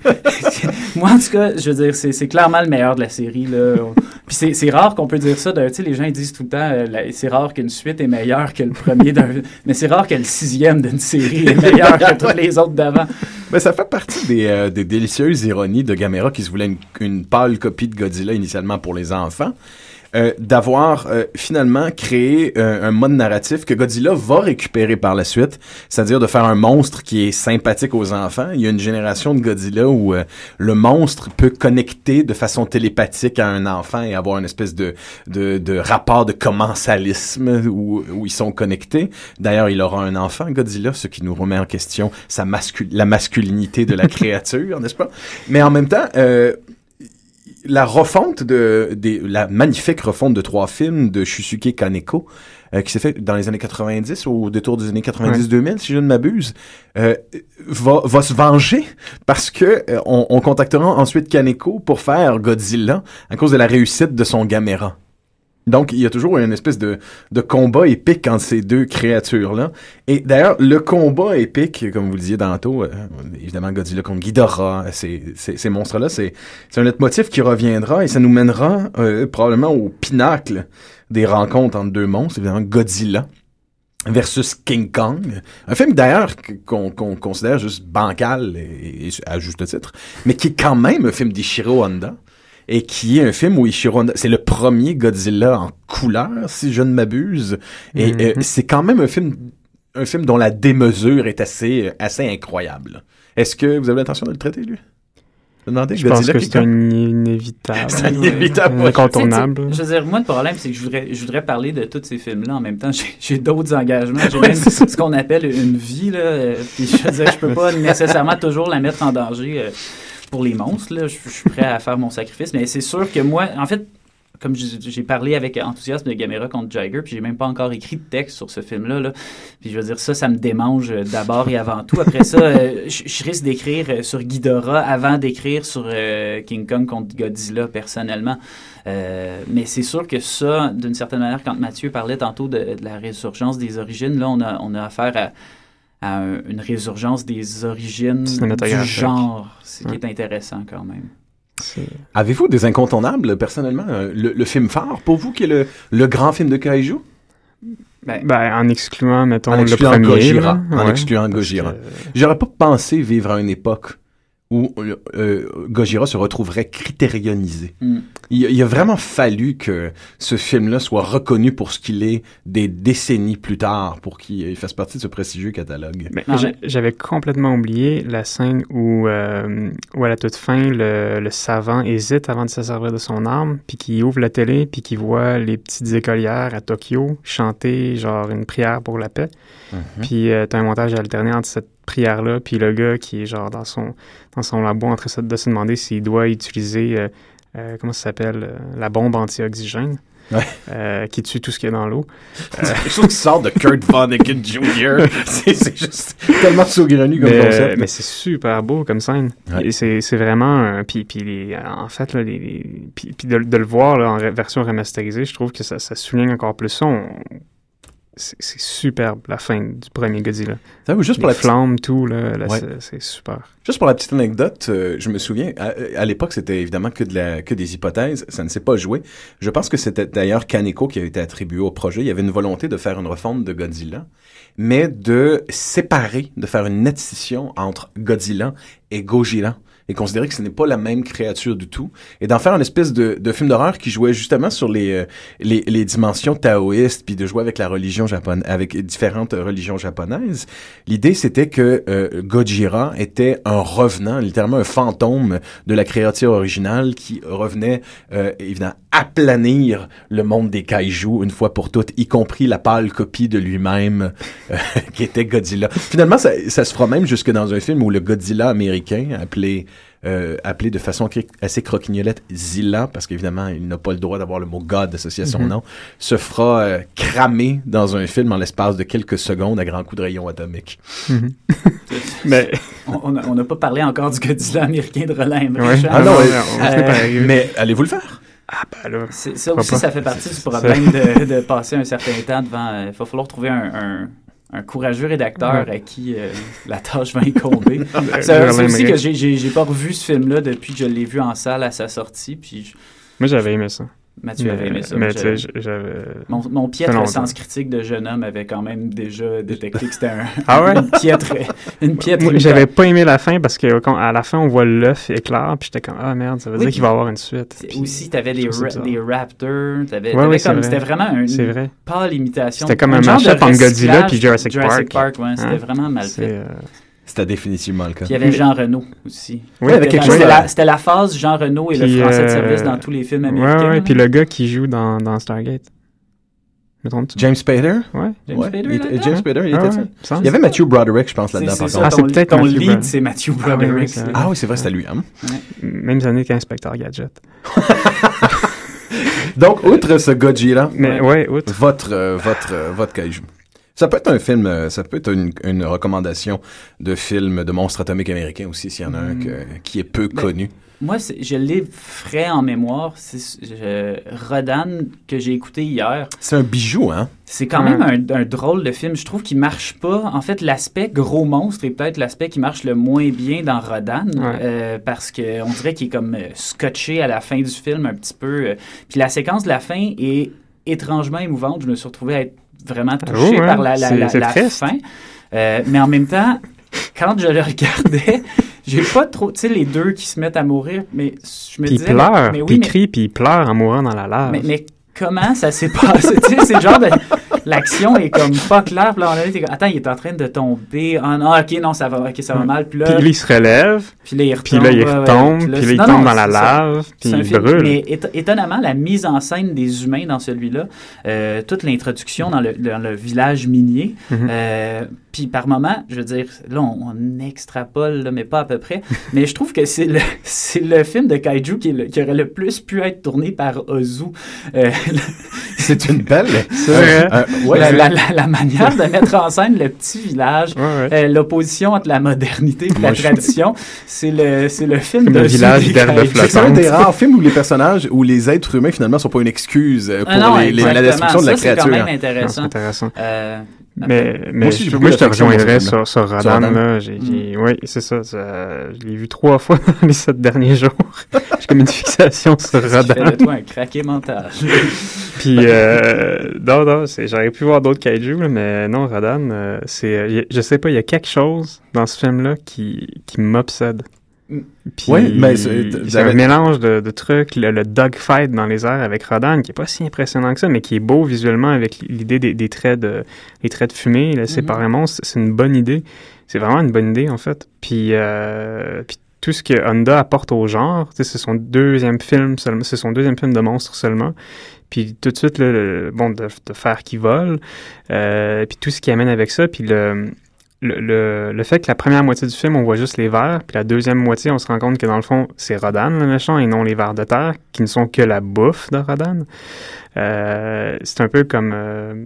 Moi, en tout cas, je veux dire, c'est clair le meilleur de la série. C'est rare qu'on peut dire ça. Tu sais, les gens disent tout le temps, euh, c'est rare qu'une suite est meilleure que le premier. Mais c'est rare que le sixième d'une série est meilleur que tous les autres d'avant. Mais ça fait partie des, euh, délicieuses ironies de Gamera qui se voulait une, une pâle copie de Godzilla initialement pour les enfants. Euh, d'avoir euh, finalement créé euh, un mode narratif que Godzilla va récupérer par la suite, c'est-à-dire de faire un monstre qui est sympathique aux enfants. Il y a une génération de Godzilla où le monstre peut connecter de façon télépathique à un enfant et avoir une espèce de, de, de rapport de commensalisme où, où ils sont connectés. D'ailleurs, il aura un enfant, Godzilla, ce qui nous remet en question sa mascul la masculinité de la créature, n'est-ce pas? Mais en même temps, la refonte de, la magnifique refonte de trois films de Shusuke Kaneko, euh, qui s'est fait dans les années 90, au détour des années 90-2000, si je ne m'abuse, euh, va, va se venger parce que euh, on, on, contactera ensuite Kaneko pour faire Godzilla à cause de la réussite de son Gamera. Donc, il y a toujours une espèce de, combat épique entre ces deux créatures-là. Et d'ailleurs, le combat épique, comme vous le disiez tantôt, euh, évidemment Godzilla contre Ghidorah, ces, monstres-là, c'est un motif qui reviendra et ça nous mènera euh, probablement au pinacle des rencontres entre deux monstres, évidemment Godzilla versus King Kong. Un film d'ailleurs qu'on considère juste bancal et, et à juste titre, mais qui est quand même un film d'Ishiro Honda et qui est un film où Ishiro Honda, c'est le premier Godzilla en couleur, si je ne m'abuse, et Mhm. euh, c'est quand même un film un film dont la démesure est assez assez incroyable. Est-ce que vous avez l'intention de le traiter lui? Demandez Je pense que c'est un inévitable. C'est inévitable. Incontournable. Je veux dire, moi, le problème, c'est que je voudrais, je voudrais parler de tous ces films-là en même temps. J'ai- J'ai d'autres engagements. J'ai Ouais, même ce qu'on appelle une vie. Là, euh, puis je veux dire, je peux pas nécessairement toujours la mettre en danger euh, pour les monstres. Là. Je, suis prêt à faire mon sacrifice. Mais c'est sûr que moi, en fait, comme j'ai parlé avec enthousiasme de Gamera contre Jagger, puis j'ai même pas encore écrit de texte sur ce film-là. Là. Puis je veux dire, ça, ça me démange euh, d'abord et avant tout. Après ça, euh, je risque d'écrire euh, sur Ghidorah avant d'écrire sur King Kong contre Godzilla personnellement. Mais c'est sûr que ça, d'une certaine manière, quand Mathieu parlait tantôt de, de la résurgence des origines, là, on a, on a affaire à, à un- une résurgence des origines du genre, ce qui Ouais. est intéressant quand même. Avez-vous des incontournables, personnellement? Euh, Le, le film phare, pour vous, qui est le, le grand film de Kaiju? Ben, Ben, en excluant, mettons, En le premier. Gojira. là, En ouais, excluant Gojira. que- J'aurais pas pensé vivre à une époque où euh, euh, Gojira se retrouverait critérionisé. hmm. Il, il a vraiment fallu que ce film-là soit reconnu pour ce qu'il est des décennies plus tard, pour qu'il il fasse partie de ce prestigieux catalogue. Mais mais- J'avais complètement oublié la scène où, euh, où à la toute fin, le, le savant hésite avant de se servir de son arme, puis qu'il ouvre la télé, puis qu'il voit les petites écolières à Tokyo chanter genre une prière pour la paix. Mhm. Puis euh, t'as un montage alterné entre cette prière-là, puis le gars qui est genre dans son, dans son labo en train de se- de se demander s'il doit utiliser, euh, euh, comment ça s'appelle, euh, la bombe anti-oxygène. Ouais. euh, qui tue tout ce qu'il y a dans l'eau. C'est quelque chose qui sort de Kurt Vonnegut Jr. c'est juste tellement saugrenu comme mais, concept. mais c'est super beau comme scène. Ouais. C'est vraiment... euh, puis, puis en fait, là, les, les- puis, puis de, de le voir là, en version remasterisée, je trouve que ça, ça souligne encore plus ça. On- C'est superbe, la fin du premier Godzilla. Ça, juste pour la petite flammes, tout, là, là, Ouais. c'est- super. Juste pour la petite anecdote, euh, je me souviens, à, à l'époque, c'était évidemment que, de la, que des hypothèses, ça ne s'est pas joué. Je pense que c'était d'ailleurs Kaneko qui a été attribué au projet. Il y avait une volonté de faire une refonte de Godzilla, mais de séparer, de faire une scission entre Godzilla et Gojira, et considérer que ce n'est pas la même créature du tout, et d'en faire une espèce de, de film d'horreur qui jouait justement sur les, euh, les, les dimensions taoïstes, puis de jouer avec la religion japonaise, avec différentes religions japonaises. L'idée, c'était que euh, Gojira était un revenant, littéralement un fantôme de la créature originale qui revenait, euh, évidemment, aplanir le monde des kaiju une fois pour toutes, y compris la pâle copie de lui-même euh, qui était Godzilla. Finalement, ça, ça se fera même jusque dans un film où le Godzilla américain, appelé euh, appelé de façon assez croquignolette Zilla, parce qu'évidemment, il n'a pas le droit d'avoir le mot God associé à son Mhm. nom, se fera euh, cramer dans un film en l'espace de quelques secondes à grands coups de rayon atomique. Mhm. Mais, On- n'a pas parlé encore du Godzilla américain de Roland Emmerich. ouais. hein? Ah non, euh, euh. Mais allez-vous le faire? Ah, ben là. Ça aussi, pas? ça fait partie du problème de, de passer un certain temps devant. Il va falloir trouver un, un- un courageux rédacteur à qui euh, la tâche va incomber. C'est aussi que j'ai- j'ai j'ai pas revu ce film-là depuis que je l'ai vu en salle à sa sortie. Puis je- Moi, j'avais aimé ça. Mathieu avait aimé ça. Mais j'avais- j'avais... mon, mon piètre sens critique de jeune homme avait quand même déjà détecté que c'était un, Ah ouais? une piètre. Une piètre Moi, J'avais pas aimé la fin parce que quand- à la fin, on voit l'œuf éclair, puis j'étais comme, ah merde, ça veut Oui, dire qu'il va y avoir une suite. Puis Aussi, t'avais des, ra- des raptors, t'avais Ouais, t'avais ouais, c'est comme, vrai. c'était vraiment un, C'est vrai. pâle imitation. C'était comme un de mashup entre Godzilla puis Jurassic Jurassic Park. Park, ouais, c'était Hein? vraiment mal C'est, fait. euh, C'était définitivement le cas. Puis il y avait Jean Renault aussi. Oui, il y avait quelque C'était chose c'était la phase Jean Renault et Puis, le français de euh, service dans tous les films américains. ouais, là. puis le gars qui joue dans, dans Stargate. James Spader? Ouais. James Ouais, Spader il? James Spader, il Ah était ouais, ça? Il y avait Matthew Broderick, je pense, là-dedans. Ah, ça, c'est ton, peut-être ton Matthew lead, c'est Matthew Ah oui, Broderick. oui, c'est- c'est vrai. Ah oui, c'est vrai, c'était lui. hein? Mêmes années qu'Inspecteur Gadget. Donc, outre ce Godzilla, Mais ouais, outre. votre, euh, votre, euh, votre kaiju. Ça peut être un film, euh, ça peut être une, une recommandation de film de monstres atomiques américains aussi, s'il y en a un Mm. que- qui est peu Ben, connu. moi, je l'ai frais en mémoire. C'est Rodan que j'ai écouté hier. C'est un bijou, hein? C'est quand même un, drôle de film. Je trouve qu'il marche pas. En fait, l'aspect gros monstre est peut-être l'aspect qui marche le moins bien dans Rodan, euh, parce qu'on dirait qu'il est comme euh, scotché à la fin du film un petit peu. Puis la séquence de la fin est étrangement émouvante. Je me suis retrouvé à être vraiment ah touché par la, la, la, fin. mais en même temps, quand je le regardais, j'ai pas trop, tu sais, les deux qui se mettent à mourir, mais je me puis disais... Il pleure, mais, puis il crie, puis il pleure en mourant dans la lave. Mais, mais comment ça s'est passé? tu sais, c'est genre de l'action est comme pas claire. Puis là, on a dit, attends, il est en train de tomber. Ah, non, ok, non, ça va, ok, ça va mal. Puis là, puis il se relève. Puis là, il retombe. Puis là, il retombe. puis, là, il tombe dans la lave. Puis il brûle. Mais étonnamment, la mise en scène des humains dans celui-là, euh, toute l'introduction dans le, dans le, village minier, mm-hmm. euh, puis par moment, je veux dire, là, on, extrapole, mais pas à peu près. mais je trouve que c'est le, c'est le film de Kaiju qui, qui, aurait le plus pu être tourné par Ozu. Euh, c'est une belle. Euh, ouais, la, la, la, manière de mettre en scène le petit village, euh, l'opposition entre la modernité et la tradition, c'est le, c'est le film de village d'herbe C'est un des rares films où les personnages, où les êtres humains finalement sont pas une excuse pour ah les, la destruction de la créature. C'est quand même intéressant. intéressant. Mais, mais je, je te rejoindrais sur, sur Rodan. Là, j'ai, mm. Oui, c'est ça, Je l'ai vu trois fois dans les sept derniers jours. j'ai comme une fixation sur Rodan. Tu de toi un craqué mental. Puis, euh, non, non, j'aurais pu voir d'autres kaiju, mais non, Rodan, euh, c'est, je sais pas, il y a quelque chose dans ce film-là qui, qui m'obsède. Oui, mais c'est un mélange de, de trucs, le, dogfight dans les airs avec Rodan, qui est pas si impressionnant que ça, mais qui est beau visuellement avec l'idée des, traits de les traits de fumée là, séparément, mm-hmm. c'est une bonne idée. C'est vraiment une bonne idée en fait. Puis, euh, puis tout ce que Honda apporte au genre, c'est son deuxième film seulement, c'est son deuxième film de monstre seulement. Puis tout de suite, le, bon, de, de faire qui vole, euh, puis tout ce qui amène avec ça, puis le le, le, fait que la première moitié du film, on voit juste les vers, puis la deuxième moitié, on se rend compte que dans le fond, c'est Rodan le méchant et non les vers de terre, qui ne sont que la bouffe de Rodan. Euh, c'est un peu comme... Euh,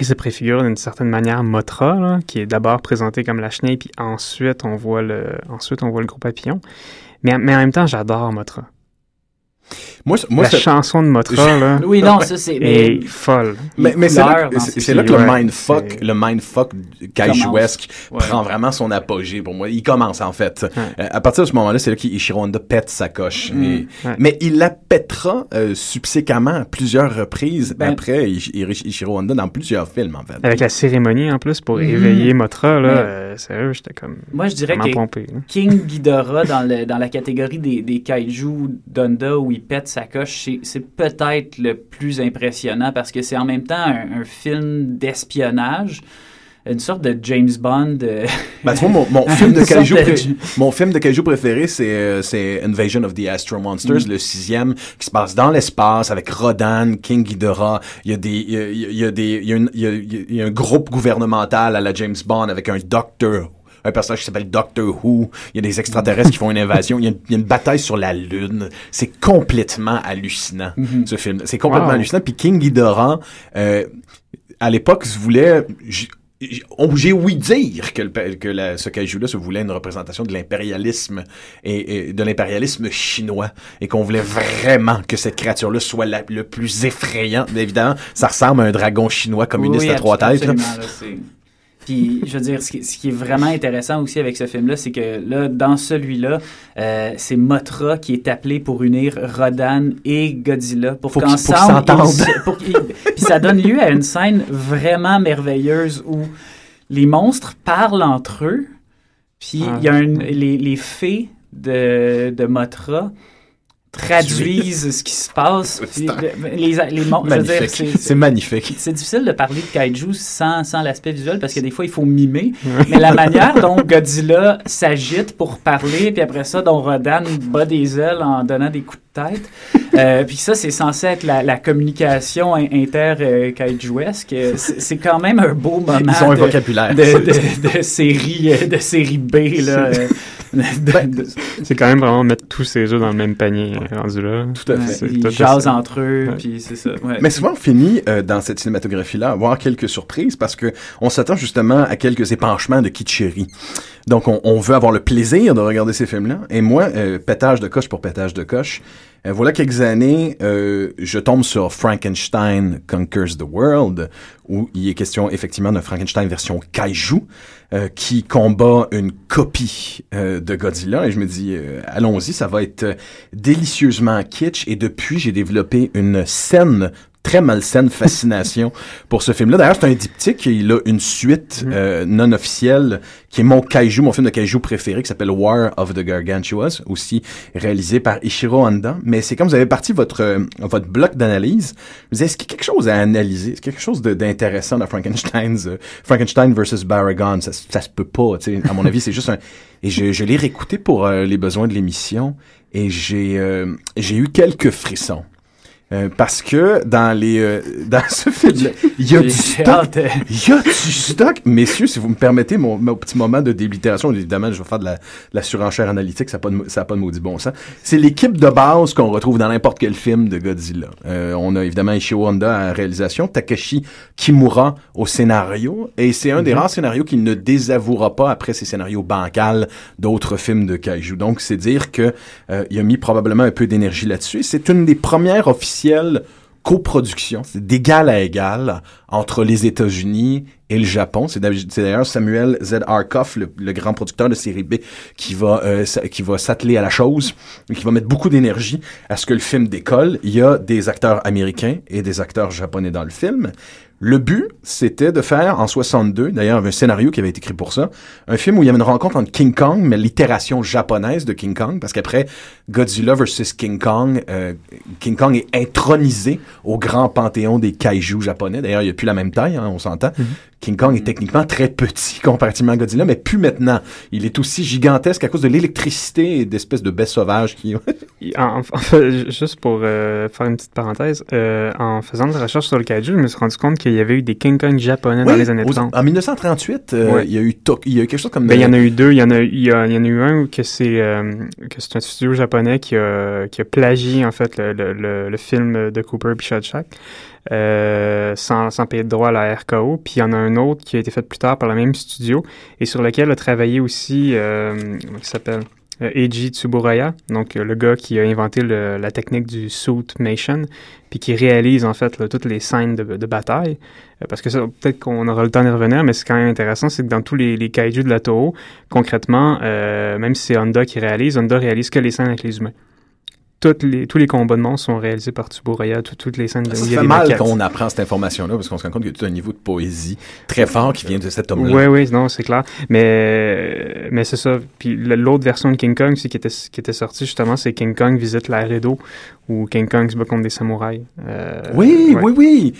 il se préfigure d'une certaine manière Motra, qui est d'abord présenté comme la chenille, puis ensuite on voit le, ensuite on voit le gros papillon. Mais, mais en même temps, j'adore Motra. Moi, moi, la chanson de Motra, là, oui, non, ça, c'est est folle. Mais, mais c'est là, c'est là que le mindfuck, le mindfuck kaijuesque prend vraiment son apogée pour moi. Il commence, en fait. Euh, à partir de ce moment-là, c'est là qu'Ichiro Honda pète sa coche. Mm. Mais il la pètera euh, subséquemment à plusieurs reprises ben, après Ichiro Honda dans plusieurs films, en fait. Avec la cérémonie, en plus, pour mm. éveiller Motra, là, euh, sérieux, j'étais comme Moi, je dirais que King Ghidorah, dans, le, dans la catégorie des, des kaiju d'Honda, où il pète sa coche, c'est peut-être le plus impressionnant parce que c'est en même temps un, film d'espionnage une sorte de James Bond. Euh, ben, tu vois, mon, mon film de kaiju, mon film de kaiju préféré, c'est euh, Invasion of the Astro Monsters, mm. le sixième, qui se passe dans l'espace avec Rodan, King Ghidorah. Il y a des, il y a, il y a des, il y a, une, il y a, il y a un groupe gouvernemental à la James Bond avec un docteur un personnage qui s'appelle Doctor Who. Il y a des extraterrestres qui font une invasion. Il y, a une, bataille sur la Lune. C'est complètement hallucinant, mhm. ce film. C'est complètement hallucinant. Puis King Ghidorah, euh, à l'époque, se voulait j'ai ouï dire que, que ce kaiju-là se voulait une représentation de l'impérialisme et, de l'impérialisme chinois et qu'on voulait vraiment que cette créature-là soit le plus effrayant. Évidemment, ça ressemble à un dragon chinois communiste à trois têtes. Puis, je veux dire, ce qui, est vraiment intéressant aussi avec ce film-là, c'est que là, dans celui-là, euh, c'est Motra qui est appelé pour unir Rodan et Godzilla pour qu'ensemble. Puis ça donne lieu à une scène vraiment merveilleuse où les monstres parlent entre eux. Puis il y a un, les, les fées de, de Motra traduisent ce qui se passe. les, les, c'est magnifique. C'est difficile de parler de kaiju sans, sans l'aspect visuel parce que des fois, il faut mimer. mais la manière dont Godzilla s'agite pour parler, puis après ça, dont Rodan bat des ailes en donnant des coups de tête. Euh, puis ça, c'est censé être la, la communication inter-kaijuesque. c'est quand même un beau moment. Ils ont un vocabulaire. De, de, de, série, de série B, là. Ben, c'est quand même vraiment mettre tous ces œufs dans le même panier rendu là. Tout à Ouais, fait. ils tout à jasent entre eux, Ouais. puis c'est ça. ouais. Mais souvent, on finit euh, dans cette cinématographie-là à avoir quelques surprises parce que on s'attend justement à quelques épanchements de kitscherie. Donc, on, on veut avoir le plaisir de regarder ces films-là. Et moi, euh, pétage de coche pour pétage de coche, euh, voilà quelques années, euh, je tombe sur Frankenstein Conquers the World, où il est question effectivement d'un Frankenstein version kaiju euh, qui combat une copie euh, de Godzilla. Et je me dis, euh, allons-y, ça va être délicieusement kitsch. Et depuis, j'ai développé une scène très malsaine fascination pour ce film-là. D'ailleurs, c'est un diptyque. Il a une suite Mhm. euh, non officielle qui est mon kaiju, mon film de kaiju préféré, qui s'appelle War of the Gargantuas, aussi réalisé par Ishiro Honda. Mais c'est comme vous avez parti votre euh, votre bloc d'analyse. Vous est-ce qu'il y a quelque chose à analyser? Est-ce qu'il y a quelque chose d'intéressant dans Frankenstein's euh, Frankenstein versus Baragon? Ça, ça se peut pas. À mon avis, c'est juste un... Et je, je l'ai réécouté pour euh, les besoins de l'émission et j'ai euh, j'ai eu quelques frissons. Euh, parce que dans les euh, dans ce film il y a du stock? il y a du stock, messieurs, si vous me permettez mon, mon petit moment de débilitation, évidemment, je vais faire de la, de la surenchère analytique, ça n'a pas, de mo- ça a pas de maudit bon sens. C'est l'équipe de base qu'on retrouve dans n'importe quel film de Godzilla. Euh, on a évidemment Ishio Honda à la réalisation, Takeshi Kimura au scénario, et c'est un des rares scénarios qu'il ne désavouera pas après ses scénarios bancals d'autres films de kaiju. Donc, c'est dire que euh, il a mis probablement un peu d'énergie là-dessus. C'est une des premières officielles coproduction, c'est d'égal à égal entre les États-Unis et le Japon. C'est d'ailleurs Samuel Z. Arkoff, le, grand producteur de série B, qui va euh, qui va s'atteler à la chose et qui va mettre beaucoup d'énergie à ce que le film décolle. Il y a des acteurs américains et des acteurs japonais dans le film. Le but, c'était de faire en 62, d'ailleurs, un scénario qui avait été écrit pour ça, un film où il y avait une rencontre entre King Kong, mais l'itération japonaise de King Kong, parce qu'après Godzilla vs. King Kong, euh, King Kong est intronisé au grand panthéon des kaiju japonais. D'ailleurs, il n'y a plus la même taille, hein, on s'entend. King Kong est techniquement très petit comparativement à Godzilla, mais plus maintenant. Il est aussi gigantesque à cause de l'électricité et d'espèces de baies sauvages qui... En, en fait, juste pour euh, faire une petite parenthèse, euh, en faisant de la recherche sur le kaiju, je me suis rendu compte qu'il y avait eu des King Kong japonais dans les années aux- 30. En 1938, euh, Ouais. il y a eu il y a eu quelque chose comme... Ben, il y en a eu deux. Il y en a, il y a, il y en a eu un où que c'est euh, que c'est un studio japonais qui a, qui a plagié en fait le, le, le, le film de Cooper et Shaq euh, sans, sans payer de droit à la RKO. Puis il y en a un autre qui a été fait plus tard par le même studio et sur lequel a travaillé aussi euh, comment il s'appelle? Eiji Tsuburaya, donc euh, le gars qui a inventé la technique du suitmation, puis qui réalise en fait toutes les scènes de, bataille. Euh, parce que ça, peut-être qu'on aura le temps d'y revenir, mais c'est quand même intéressant, c'est que dans tous les, les kaiju de la Toho, concrètement, euh, même si c'est Honda qui réalise, Honda réalise que les scènes avec les humains. Toutes les, tous les combats de monstres sont réalisés par tout- toutes les scènes de Ça où il y a fait des mal qu'on apprend cette information-là parce qu'on se rend compte qu'il y a tout un niveau de poésie très fort qui vient de cet homme-là. Oui, oui, non, c'est clair. Mais, mais c'est ça. Puis l'autre version de King Kong, c'est qui était, qui était sortie justement, c'est King Kong visite l'air Edo, où King Kong se bat contre des samouraïs. Euh, Oui, ouais. oui, oui.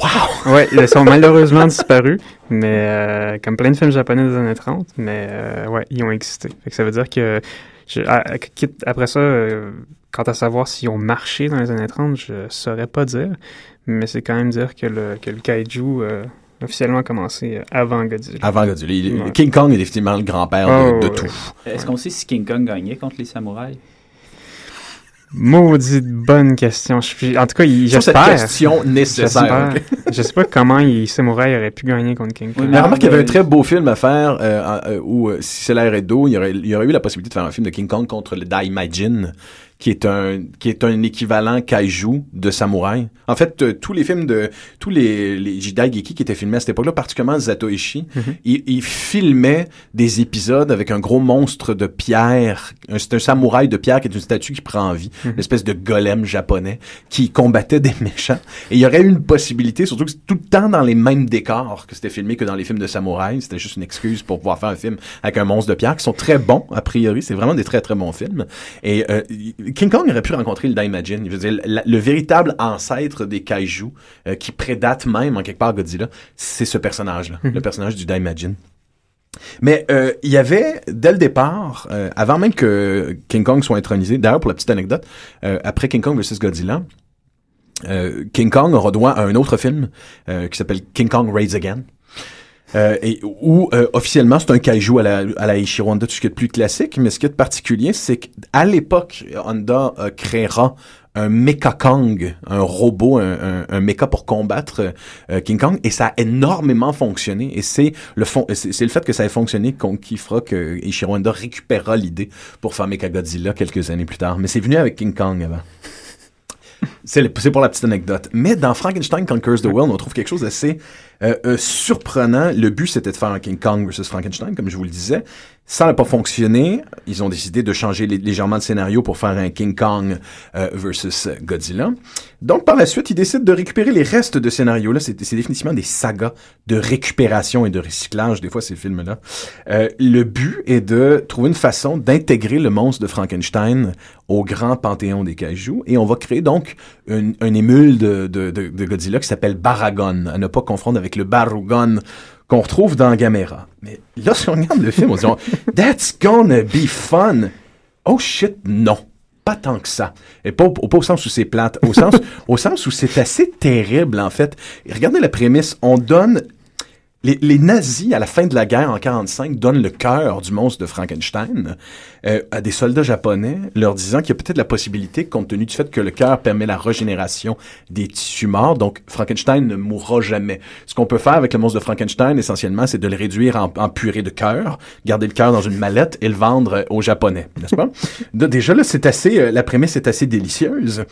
Wow! Ouais, ils sont malheureusement disparus, mais euh, comme plein de films japonais des années 30, mais euh, ouais, ils ont existé. Fait que ça veut dire que je- à- à- quitte- après ça, euh, quant à savoir s'ils ont marché dans les années 30, je saurais pas dire, mais c'est quand même dire que le, que le kaiju euh, a officiellement commencé euh, avant Godzilla. Avant Godzilla. Il- Ouais. King Kong est effectivement le grand-père de, Ah, de ouais. tout. Est-ce qu'on sait si King Kong gagnait contre les samouraïs? Maudite bonne question. Je suis- en tout cas, il- Sur cette j'espère. question nécessaire. J'espère. Je sais pas comment il samouraï aurait pu gagner contre King Kong. Oui, Mais remarque qu'il y avait un très beau film à faire euh, euh, où, euh, si c'est l'air d'eau, il y aurait, il y aurait eu la possibilité de faire un film de King Kong contre le Daimajin, qui est un qui est un équivalent kaiju de samouraï. En fait, euh, tous les films de tous les les Jidaigeki qui étaient filmés à cette époque-là, particulièrement Zatoichi, Mhm. il, il filmait des épisodes avec un gros monstre de pierre. Un- C'est un samouraï de pierre qui est une statue qui prend vie, Mhm. une espèce de golem japonais qui combattait des méchants. Et il y aurait une possibilité, surtout que c'est tout le temps dans les mêmes décors que c'était filmé que dans les films de samouraï. C'était juste une excuse pour pouvoir faire un film avec un monstre de pierre qui sont très bons, a priori. C'est vraiment des très très bons films. Et euh, King Kong aurait pu rencontrer le Daimajin. Je veux dire, la- le véritable ancêtre des kaiju euh, qui prédate même en quelque part Godzilla, c'est ce personnage-là, le personnage du Daimajin. Mais euh, il y avait, dès le départ, euh, avant même que King Kong soit intronisé, d'ailleurs pour la petite anecdote, euh, après King Kong vs Godzilla, euh, King Kong aura droit à un autre film euh, qui s'appelle King Kong Raids Again. Euh, et, où euh, officiellement c'est un kaiju à la, à la Ishiro Honda, tout ce qui est plus classique, mais ce qui est particulier, c'est qu'à l'époque, Honda euh, créera un Mecha Kong, un robot, un, un, un mecha pour combattre euh, King Kong, et ça a énormément fonctionné. Et c'est le fond, c'est le fait que ça ait fonctionné qui fera que Ishiro Honda récupérera l'idée pour faire Mecha Godzilla quelques années plus tard. Mais c'est venu avec King Kong avant. C'est pour la petite anecdote. Mais dans Frankenstein Conquers the World, on trouve quelque chose d'assez euh, euh, surprenant. Le but, c'était de faire un King Kong versus Frankenstein, comme je vous le disais. Ça n'a pas fonctionné. Ils ont décidé de changer légèrement le scénario pour faire un King Kong euh, versus Godzilla. Donc, par la suite, ils décident de récupérer les restes de scénario. Là, c'est définitivement des sagas de récupération et de recyclage, des fois, ces films-là. Euh, le but est de trouver une façon d'intégrer le monstre de Frankenstein au grand panthéon des kaiju. Et on va créer donc un, un émule de, de Godzilla qui s'appelle Baragon, à ne pas confondre avec le Barugon qu'on retrouve dans Gamera. Mais lorsqu'on regarde le film, on se dit « That's gonna be fun ». Oh shit, non. Pas tant que ça. Et pas, pas au sens où c'est plate, au sens, au sens où c'est assez terrible, en fait. regardez la prémisse. On donne les, nazis, à la fin de la guerre en 45, donnent le cœur du monstre de Frankenstein euh, à des soldats japonais, leur disant qu'il y a peut-être la possibilité, compte tenu du fait que le cœur permet la régénération des tissus morts, donc Frankenstein ne mourra jamais. Ce qu'on peut faire avec le monstre de Frankenstein, essentiellement, c'est de le réduire en, purée de cœur, garder le cœur dans une mallette et le vendre aux Japonais, n'est-ce pas? Déjà là, c'est assez, euh, la prémisse est assez délicieuse.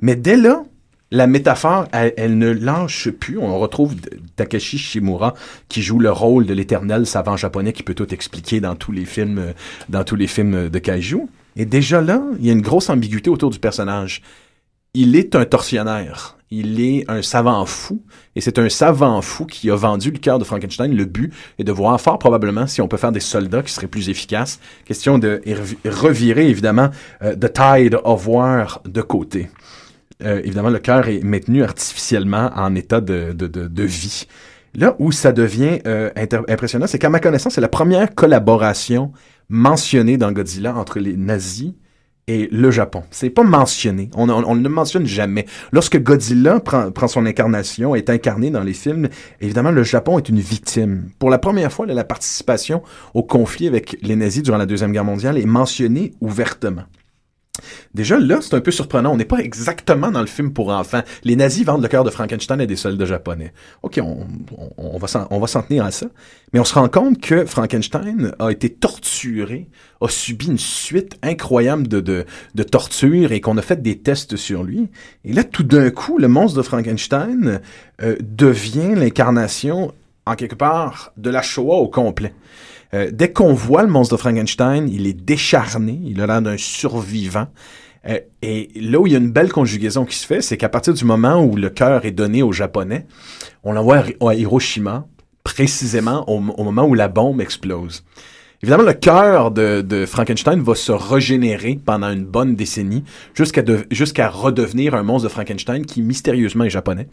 Mais dès là, la métaphore, elle, ne lâche plus. On retrouve Takeshi Shimura qui joue le rôle de l'éternel savant japonais qui peut tout expliquer dans tous les films, dans tous les films de kaiju. Et déjà là, il y a une grosse ambiguïté autour du personnage. Il est un tortionnaire. Il est un savant fou. Et c'est un savant fou qui a vendu le cœur de Frankenstein. Le but est de voir fort probablement si on peut faire des soldats qui seraient plus efficaces. Question de revirer, évidemment, euh, The Tide of War de côté. Euh, évidemment, le cœur est maintenu artificiellement en état de, de, de, vie. Là où ça devient euh, impressionnant, c'est qu'à ma connaissance, c'est la première collaboration mentionnée dans Godzilla entre les nazis et le Japon. C'est pas mentionné. On, ne mentionne jamais. Lorsque Godzilla prend, prend, son incarnation, est incarné dans les films, évidemment, le Japon est une victime. Pour la première fois, la participation au conflit avec les nazis durant la Deuxième Guerre mondiale est mentionnée ouvertement. Déjà, là, c'est un peu surprenant. On n'est pas exactement dans le film pour enfants. Les nazis vendent le cœur de Frankenstein à des soldats japonais. OK, on, va s'en tenir à ça. Mais on se rend compte que Frankenstein a été torturé, a subi une suite incroyable de, de, de tortures et qu'on a fait des tests sur lui. Et là, tout d'un coup, le monstre de Frankenstein euh, devient l'incarnation, en quelque part, de la Shoah au complet. Euh, dès qu'on voit le monstre de Frankenstein, il est décharné, il a l'air d'un survivant. Euh, et là où il y a une belle conjugaison qui se fait, c'est qu'à partir du moment où le cœur est donné aux Japonais, on l'envoie à Hiroshima, précisément au, moment où la bombe explose. Évidemment, le cœur de, Frankenstein va se régénérer pendant une bonne décennie jusqu'à redevenir un monstre de Frankenstein qui mystérieusement est japonais.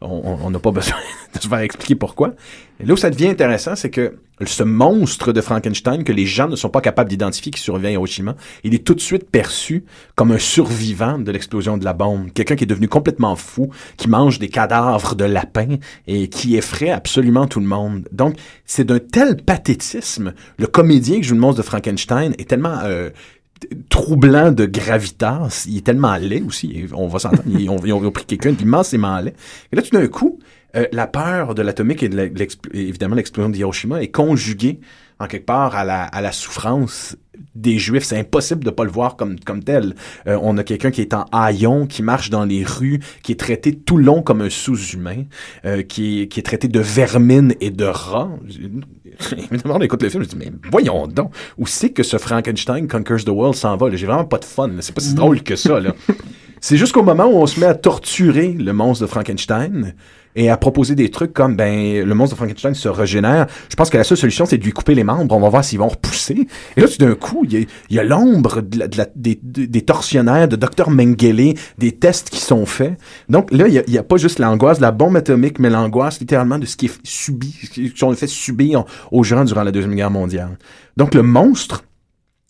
On n'a pas besoin de se faire expliquer pourquoi. Et là où ça devient intéressant, c'est que ce monstre de Frankenstein que les gens ne sont pas capables d'identifier qui survient à Hiroshima, il est tout de suite perçu comme un survivant de l'explosion de la bombe. Quelqu'un qui est devenu complètement fou, qui mange des cadavres de lapins et qui effraie absolument tout le monde. Donc, c'est d'un tel pathétisme. Le comédien qui joue le monstre de Frankenstein est tellement... Euh, troublant de gravitas, il est tellement laid aussi, on va s'entendre, ils, ont, pris quelqu'un d'immensément laid. Et là, tout d'un coup, euh, la peur de l'atomique et de évidemment l'explosion d'Hiroshima est conjuguée en quelque part à la, à la souffrance des Juifs. C'est impossible de pas le voir comme, comme tel. Euh, on a quelqu'un qui est en haillon, qui marche dans les rues, qui est traité tout le long comme un sous-humain, euh, qui, qui est traité de vermine et de rat. Évidemment, on écoute le film, je dis, mais voyons donc, où c'est que ce Frankenstein Conquers the World s'en va? J'ai vraiment pas de fun. C'est pas si drôle que ça. C'est jusqu'au moment où on se met à torturer le monstre de Frankenstein et à proposer des trucs comme ben le monstre de Frankenstein se régénère. Je pense que la seule solution c'est de lui couper les membres. On va voir s'ils vont repousser. Et là, tout d'un coup, il y a, l'ombre de des, des, tortionnaires, de Dr Mengele, des tests qui sont faits. Donc là, il n'y a, a, pas juste l'angoisse de la bombe atomique, mais l'angoisse littéralement de ce qui est subi, ce qu'on fait subir aux gens durant la deuxième guerre mondiale. Donc le monstre,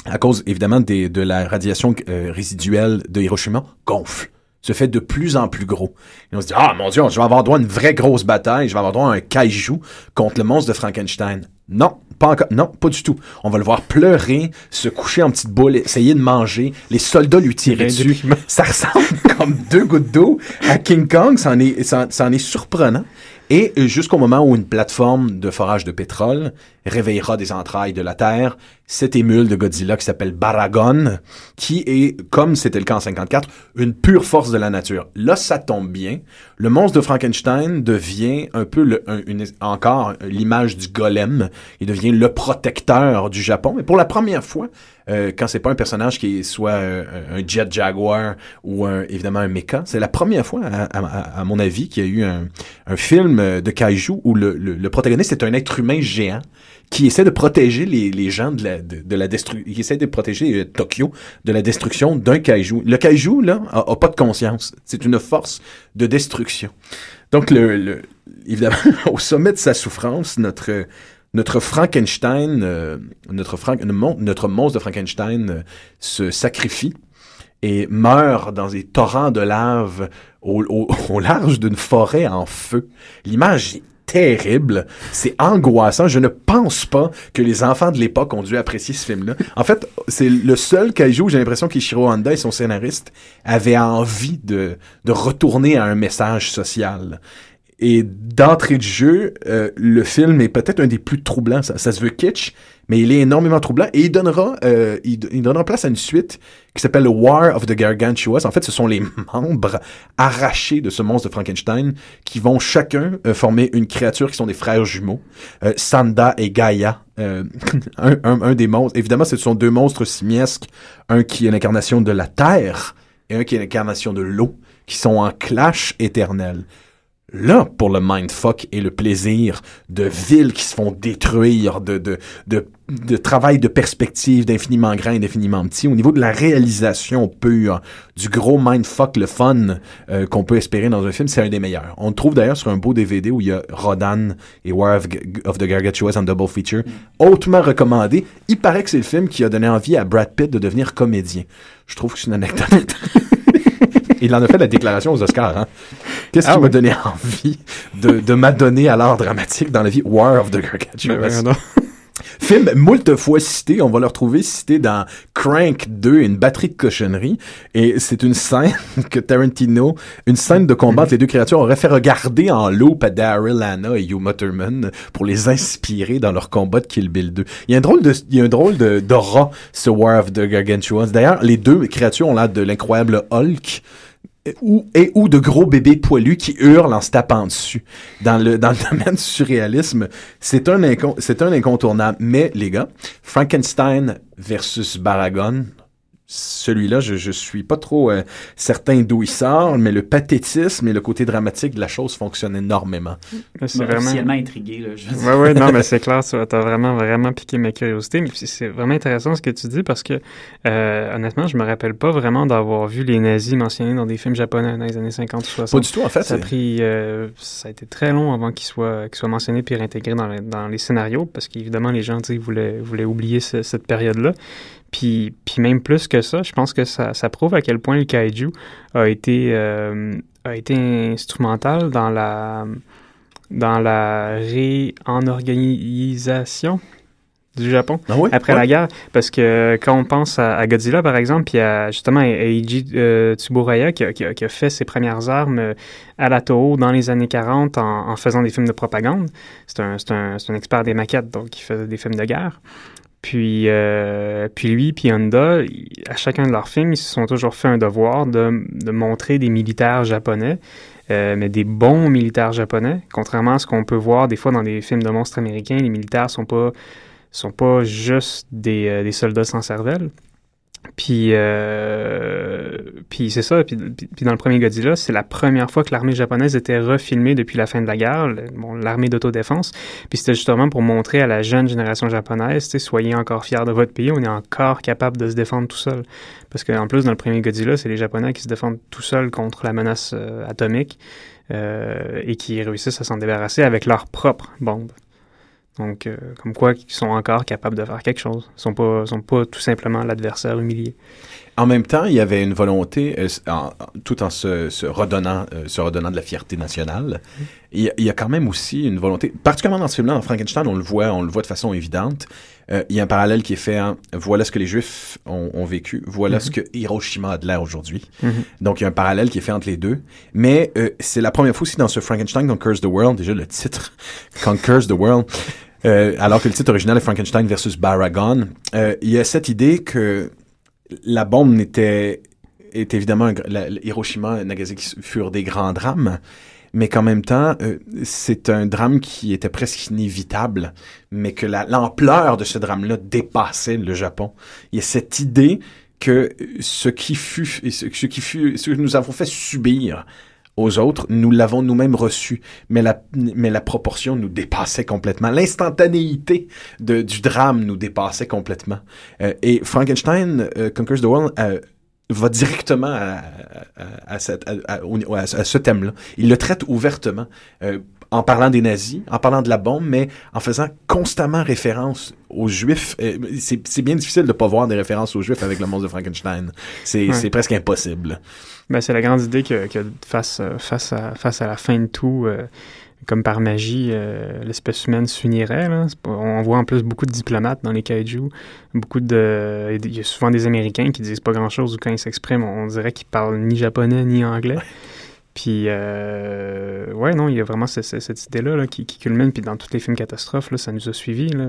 à cause évidemment des, de la radiation euh, résiduelle de Hiroshima, gonfle se fait de plus en plus gros. Et on se dit, ah mon Dieu, je vais avoir droit à une vraie grosse bataille, je vais avoir droit à un kaiju contre le monstre de Frankenstein. Non, pas encore. Non, pas du tout. On va le voir pleurer, se coucher en petite boule, essayer de manger, les soldats lui tirer dessus. Ça ressemble comme deux gouttes d'eau à King Kong, ça en est, ça, ça en est surprenant. Et jusqu'au moment où une plateforme de forage de pétrole réveillera des entrailles de la Terre cette émule de Godzilla qui s'appelle Baragon, qui est, comme c'était le cas en 54, une pure force de la nature. Là, ça tombe bien. Le monstre de Frankenstein devient un peu une, encore l'image du golem. Il devient le protecteur du Japon. Mais pour la première fois, euh, quand c'est pas un personnage qui soit euh, un jet jaguar ou un, évidemment un mecha, c'est la première fois, à, mon avis, qu'il y a eu un, un, film de kaiju où le, le, le protagoniste est un être humain géant qui essaie de protéger les, les gens de la, de, de la destruction, qui essaie de protéger euh, Tokyo de la destruction d'un kaiju. Le kaiju, là, a, a pas de conscience. C'est une force de destruction. Donc, le, le, évidemment, au sommet de sa souffrance, notre, notre Frankenstein, euh, notre, Frank, notre monstre de Frankenstein euh, se sacrifie et meurt dans des torrents de lave au, large d'une forêt en feu. L'image est terrible, c'est angoissant. Je ne pense pas que les enfants de l'époque ont dû apprécier ce film-là. En fait, c'est le seul kaiju où j'ai l'impression qu'Ishiro Honda et son scénariste avaient envie de retourner à un message social. Et d'entrée de jeu, euh, le film est peut-être un des plus troublants. Ça, ça, se veut kitsch, mais il est énormément troublant. Et il donnera, euh, il, donnera place à une suite qui s'appelle War of the Gargantuas. En fait, ce sont les membres arrachés de ce monstre de Frankenstein qui vont chacun euh, former une créature qui sont des frères jumeaux, euh, Sanda et Gaia. un, un, un, des monstres. Évidemment, ce sont deux monstres simiesques. Un qui est l'incarnation de la terre et un qui est l'incarnation de l'eau, qui sont en clash éternel là pour le mindfuck et le plaisir de villes qui se font détruire, de, de, de, de travail de perspective d'infiniment grand et d'infiniment petit, au niveau de la réalisation pure, du gros mindfuck, le fun euh, qu'on peut espérer dans un film, c'est un des meilleurs. On le trouve d'ailleurs sur un beau DVD où il y a Rodan et War of, of the Gargantuas en double feature, hautement recommandé. Il paraît que c'est le film qui a donné envie à Brad Pitt de devenir comédien. Je trouve que c'est une anecdote. il en a fait la déclaration aux Oscars. Hein? Qu'est-ce ah, qui oui. m'a donné envie de, de m'adonner à l'art dramatique dans la vie? War of the Gargantuas? Ben, Film moult fois cité, on va le retrouver cité dans Crank 2, une batterie de cochonneries. Et c'est une scène que Tarantino, une scène de combat entre les deux créatures, aurait fait regarder en loop à Daryl Anna et Hugh Mutterman pour les inspirer dans leur combat de Kill Bill 2. Il y a un drôle de, il y a un drôle de, d'aura, ce War of the Gargantuas. D'ailleurs, les deux créatures ont l'air de l'incroyable Hulk ou, et ou de gros bébés poilus qui hurlent en se tapant dessus. Dans le, dans le domaine du surréalisme, c'est un, c'est un incontournable. Mais, les gars, Frankenstein versus Baragon, celui-là, je, je suis pas trop euh, certain d'où il sort, mais le pathétisme et le côté dramatique de la chose fonctionnent énormément. C'est vraiment intrigué. Là, oui, oui, non, mais c'est clair, tu as vraiment, vraiment piqué ma curiosité. Mais c'est vraiment intéressant ce que tu dis parce que, euh, honnêtement, je me rappelle pas vraiment d'avoir vu les nazis mentionnés dans des films japonais dans les années 50 ou 60. Pas du tout, en fait. Ça a pris, euh, ça a été très long avant qu'ils soient, qu soient mentionnés puis réintégrés dans, les, dans les scénarios parce qu'évidemment, les gens, voulaient, voulaient oublier ce, cette période-là. Puis, puis même plus que ça, je pense que ça, ça prouve à quel point le kaiju a été, euh, a été instrumental dans la, dans la réorganisation du Japon ah oui? après ouais. la guerre. Parce que quand on pense à, à Godzilla, par exemple, puis à justement Eiji euh, Tsuburaya qui a, qui, a, qui a, fait ses premières armes à la Toho dans les années 40 en, en faisant des films de propagande. C'est un, un, un expert des maquettes, donc il faisait des films de guerre. Puis, euh, puis lui, puis Honda, à chacun de leurs films, ils se sont toujours fait un devoir de, de montrer des militaires japonais, euh, mais des bons militaires japonais, contrairement à ce qu'on peut voir des fois dans des films de monstres américains. Les militaires sont pas sont pas juste des, euh, des soldats sans cervelle. Puis, euh, puis c'est ça. Puis, dans le premier Godzilla, c'est la première fois que l'armée japonaise était refilmée depuis la fin de la guerre, bon, l'armée d'autodéfense. Puis c'était justement pour montrer à la jeune génération japonaise, soyez encore fiers de votre pays, on est encore capable de se défendre tout seul. Parce qu'en plus, dans le premier Godzilla, c'est les Japonais qui se défendent tout seuls contre la menace euh, atomique euh, et qui réussissent à s'en débarrasser avec leurs propres bombes. Donc, euh, comme quoi, ils sont encore capables de faire quelque chose. Ils sont pas, sont pas tout simplement l'adversaire humilié. En même temps, il y avait une volonté, euh, en- tout en se, se redonnant, euh, se redonnant de la fierté nationale, il y, a, il y a quand même aussi une volonté, particulièrement dans ce film-là, dans Frankenstein, on le voit, on le voit de façon évidente. Euh, il y a un parallèle qui est fait en voilà ce que les Juifs ont, ont vécu, voilà ce que Hiroshima a de l'air aujourd'hui. Mhm. Donc il y a un parallèle qui est fait entre les deux. Mais euh, c'est la première fois aussi dans ce Frankenstein Conquers the World, déjà le titre Conquers the World, euh, alors que le titre original est Frankenstein versus Baragon, euh, il y a cette idée que la bombe n'était est évidemment un Hiroshima et Nagasaki furent des grands drames, mais qu'en même temps euh, c'est un drame qui était presque inévitable, mais que la- l'ampleur de ce drame-là dépassait le Japon. Il y a cette idée que ce qui fut ce, ce qui fut ce que nous avons fait subir aux autres, nous l'avons nous-mêmes reçu, mais la, mais la proportion nous dépassait complètement. L'instantanéité du drame nous dépassait complètement. Euh, et Frankenstein, euh, Conquers the World, euh, va directement à, à, cette- à- ce thème-là. Il le traite ouvertement, en parlant des nazis, en parlant de la bombe, mais en faisant constamment référence aux Juifs. Euh, c'est bien difficile de ne pas voir des références aux Juifs avec le monstre de Frankenstein. C'est Ouais. presque impossible. Ben, c'est la grande idée que, que face, euh, face, à, face à la fin de tout, euh, comme par magie, euh, l'espèce humaine s'unirait. On voit en plus beaucoup de diplomates dans les kaiju. Beaucoup de. Il y a souvent des Américains qui disent pas grand-chose ou quand ils s'expriment, on dirait qu'ils parlent ni japonais ni anglais. Puis, euh, ouais, non, il y a vraiment ce- ce- cette idée-là là, qui, qui culmine. Puis dans tous les films catastrophes, là, ça nous a suivis. Là.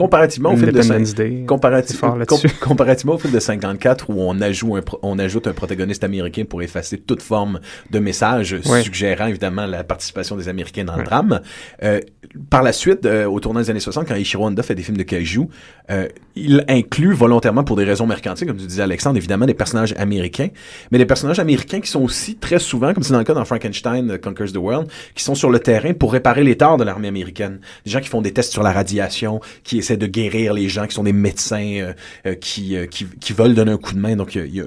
Comparativement au film de Independence Day. Comparativ- C'est fort là-dessus. com- comparativement au film de 54 où on ajoute, un on ajoute un protagoniste américain pour effacer toute forme de message suggérant évidemment la participation des Américains dans le drame. Euh, par la suite, euh, au tournant des années 60, quand Ishiro Honda fait des films de kaiju, euh, il inclut volontairement pour des raisons mercantiles, comme tu disais Alexandre, évidemment des personnages américains, mais des personnages américains qui sont aussi très souvent, comme c'est dans le cas dans Frankenstein, Conquers the World, qui sont sur le terrain pour réparer les torts de l'armée américaine. Des gens qui font des tests sur la radiation, qui essaient de guérir les gens, qui sont des médecins, euh, euh, qui, euh, qui, qui veulent donner un coup de main. Donc, il y a-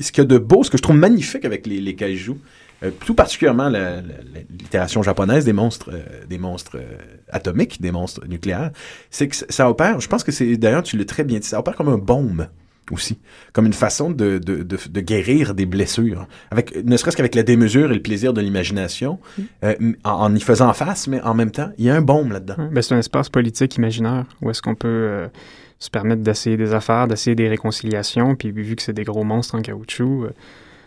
ce qu'il y a de beau, ce que je trouve magnifique avec les, les tout particulièrement littération japonaise des monstres, des monstres atomiques, des monstres nucléaires, c'est que ça- opère, je pense que c'est, d'ailleurs, tu l'as très bien dit, ça opère comme un baume aussi, comme une façon de, de, de, de guérir des blessures, avec ne serait-ce qu'avec la démesure et le plaisir de l'imagination, euh, en, en y faisant face, mais en même temps, il y a un baume là-dedans. Ben, c'est un espace politique imaginaire où est-ce qu'on peut euh, se permettre d'essayer des affaires, d'essayer des réconciliations, puis vu que c'est des gros monstres en caoutchouc, euh,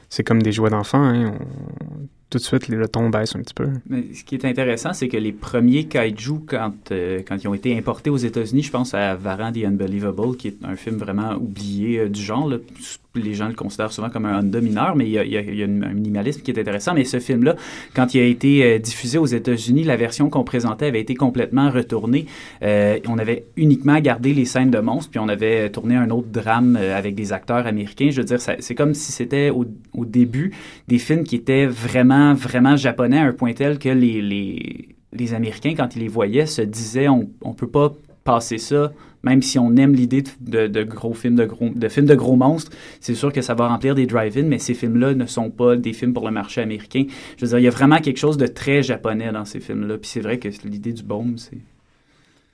c'est comme des jouets d'enfants. Hein, on- Tout de suite, le ton baisse un petit peu. Mais ce qui est intéressant, c'est que les premiers kaiju, quand, euh, quand ils ont été importés aux États-Unis, je pense à Varan the Unbelievable, qui est un film vraiment oublié euh, du genre. là. Les gens le considèrent souvent comme un Honda mineur, mais il y a, un minimalisme qui est intéressant. Mais ce film-là, quand il a été euh, diffusé aux États-Unis, la version qu'on présentait avait été complètement retournée. Euh, on avait uniquement gardé les scènes de monstres, puis on avait tourné un autre drame euh, avec des acteurs américains. Je veux dire, c'est comme si c'était au, début des films qui étaient vraiment, vraiment japonais à un point tel que les, les Américains, quand ils les voyaient, se disaient on ne peut pas passer ça, même si on aime l'idée de, gros films de gros, de films de gros monstres, c'est sûr que ça va remplir des drive-in, mais ces films-là ne sont pas des films pour le marché américain. Je veux dire, il y a vraiment quelque chose de très japonais dans ces films-là. Puis c'est vrai que l'idée du baume, c'est...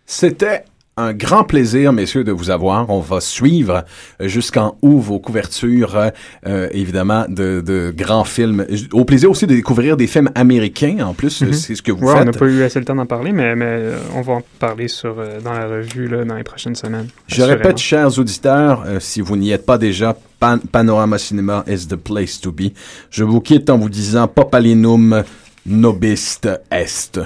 C'était un grand plaisir, messieurs, de vous avoir. On va suivre jusqu'en août vos couvertures, euh, évidemment, de, de grands films. Au plaisir aussi de découvrir des films américains, en plus, Mhm. c'est ce que vous Ouais, on n'a faites. pas eu assez le temps d'en parler, mais, mais euh, on va en parler sur, euh, dans la revue là, dans les prochaines semaines. Je répète, chers auditeurs, si vous n'y êtes pas déjà, Pan- Panorama Cinema is the place to be. Je vous quitte en vous disant Popalinum nobist est.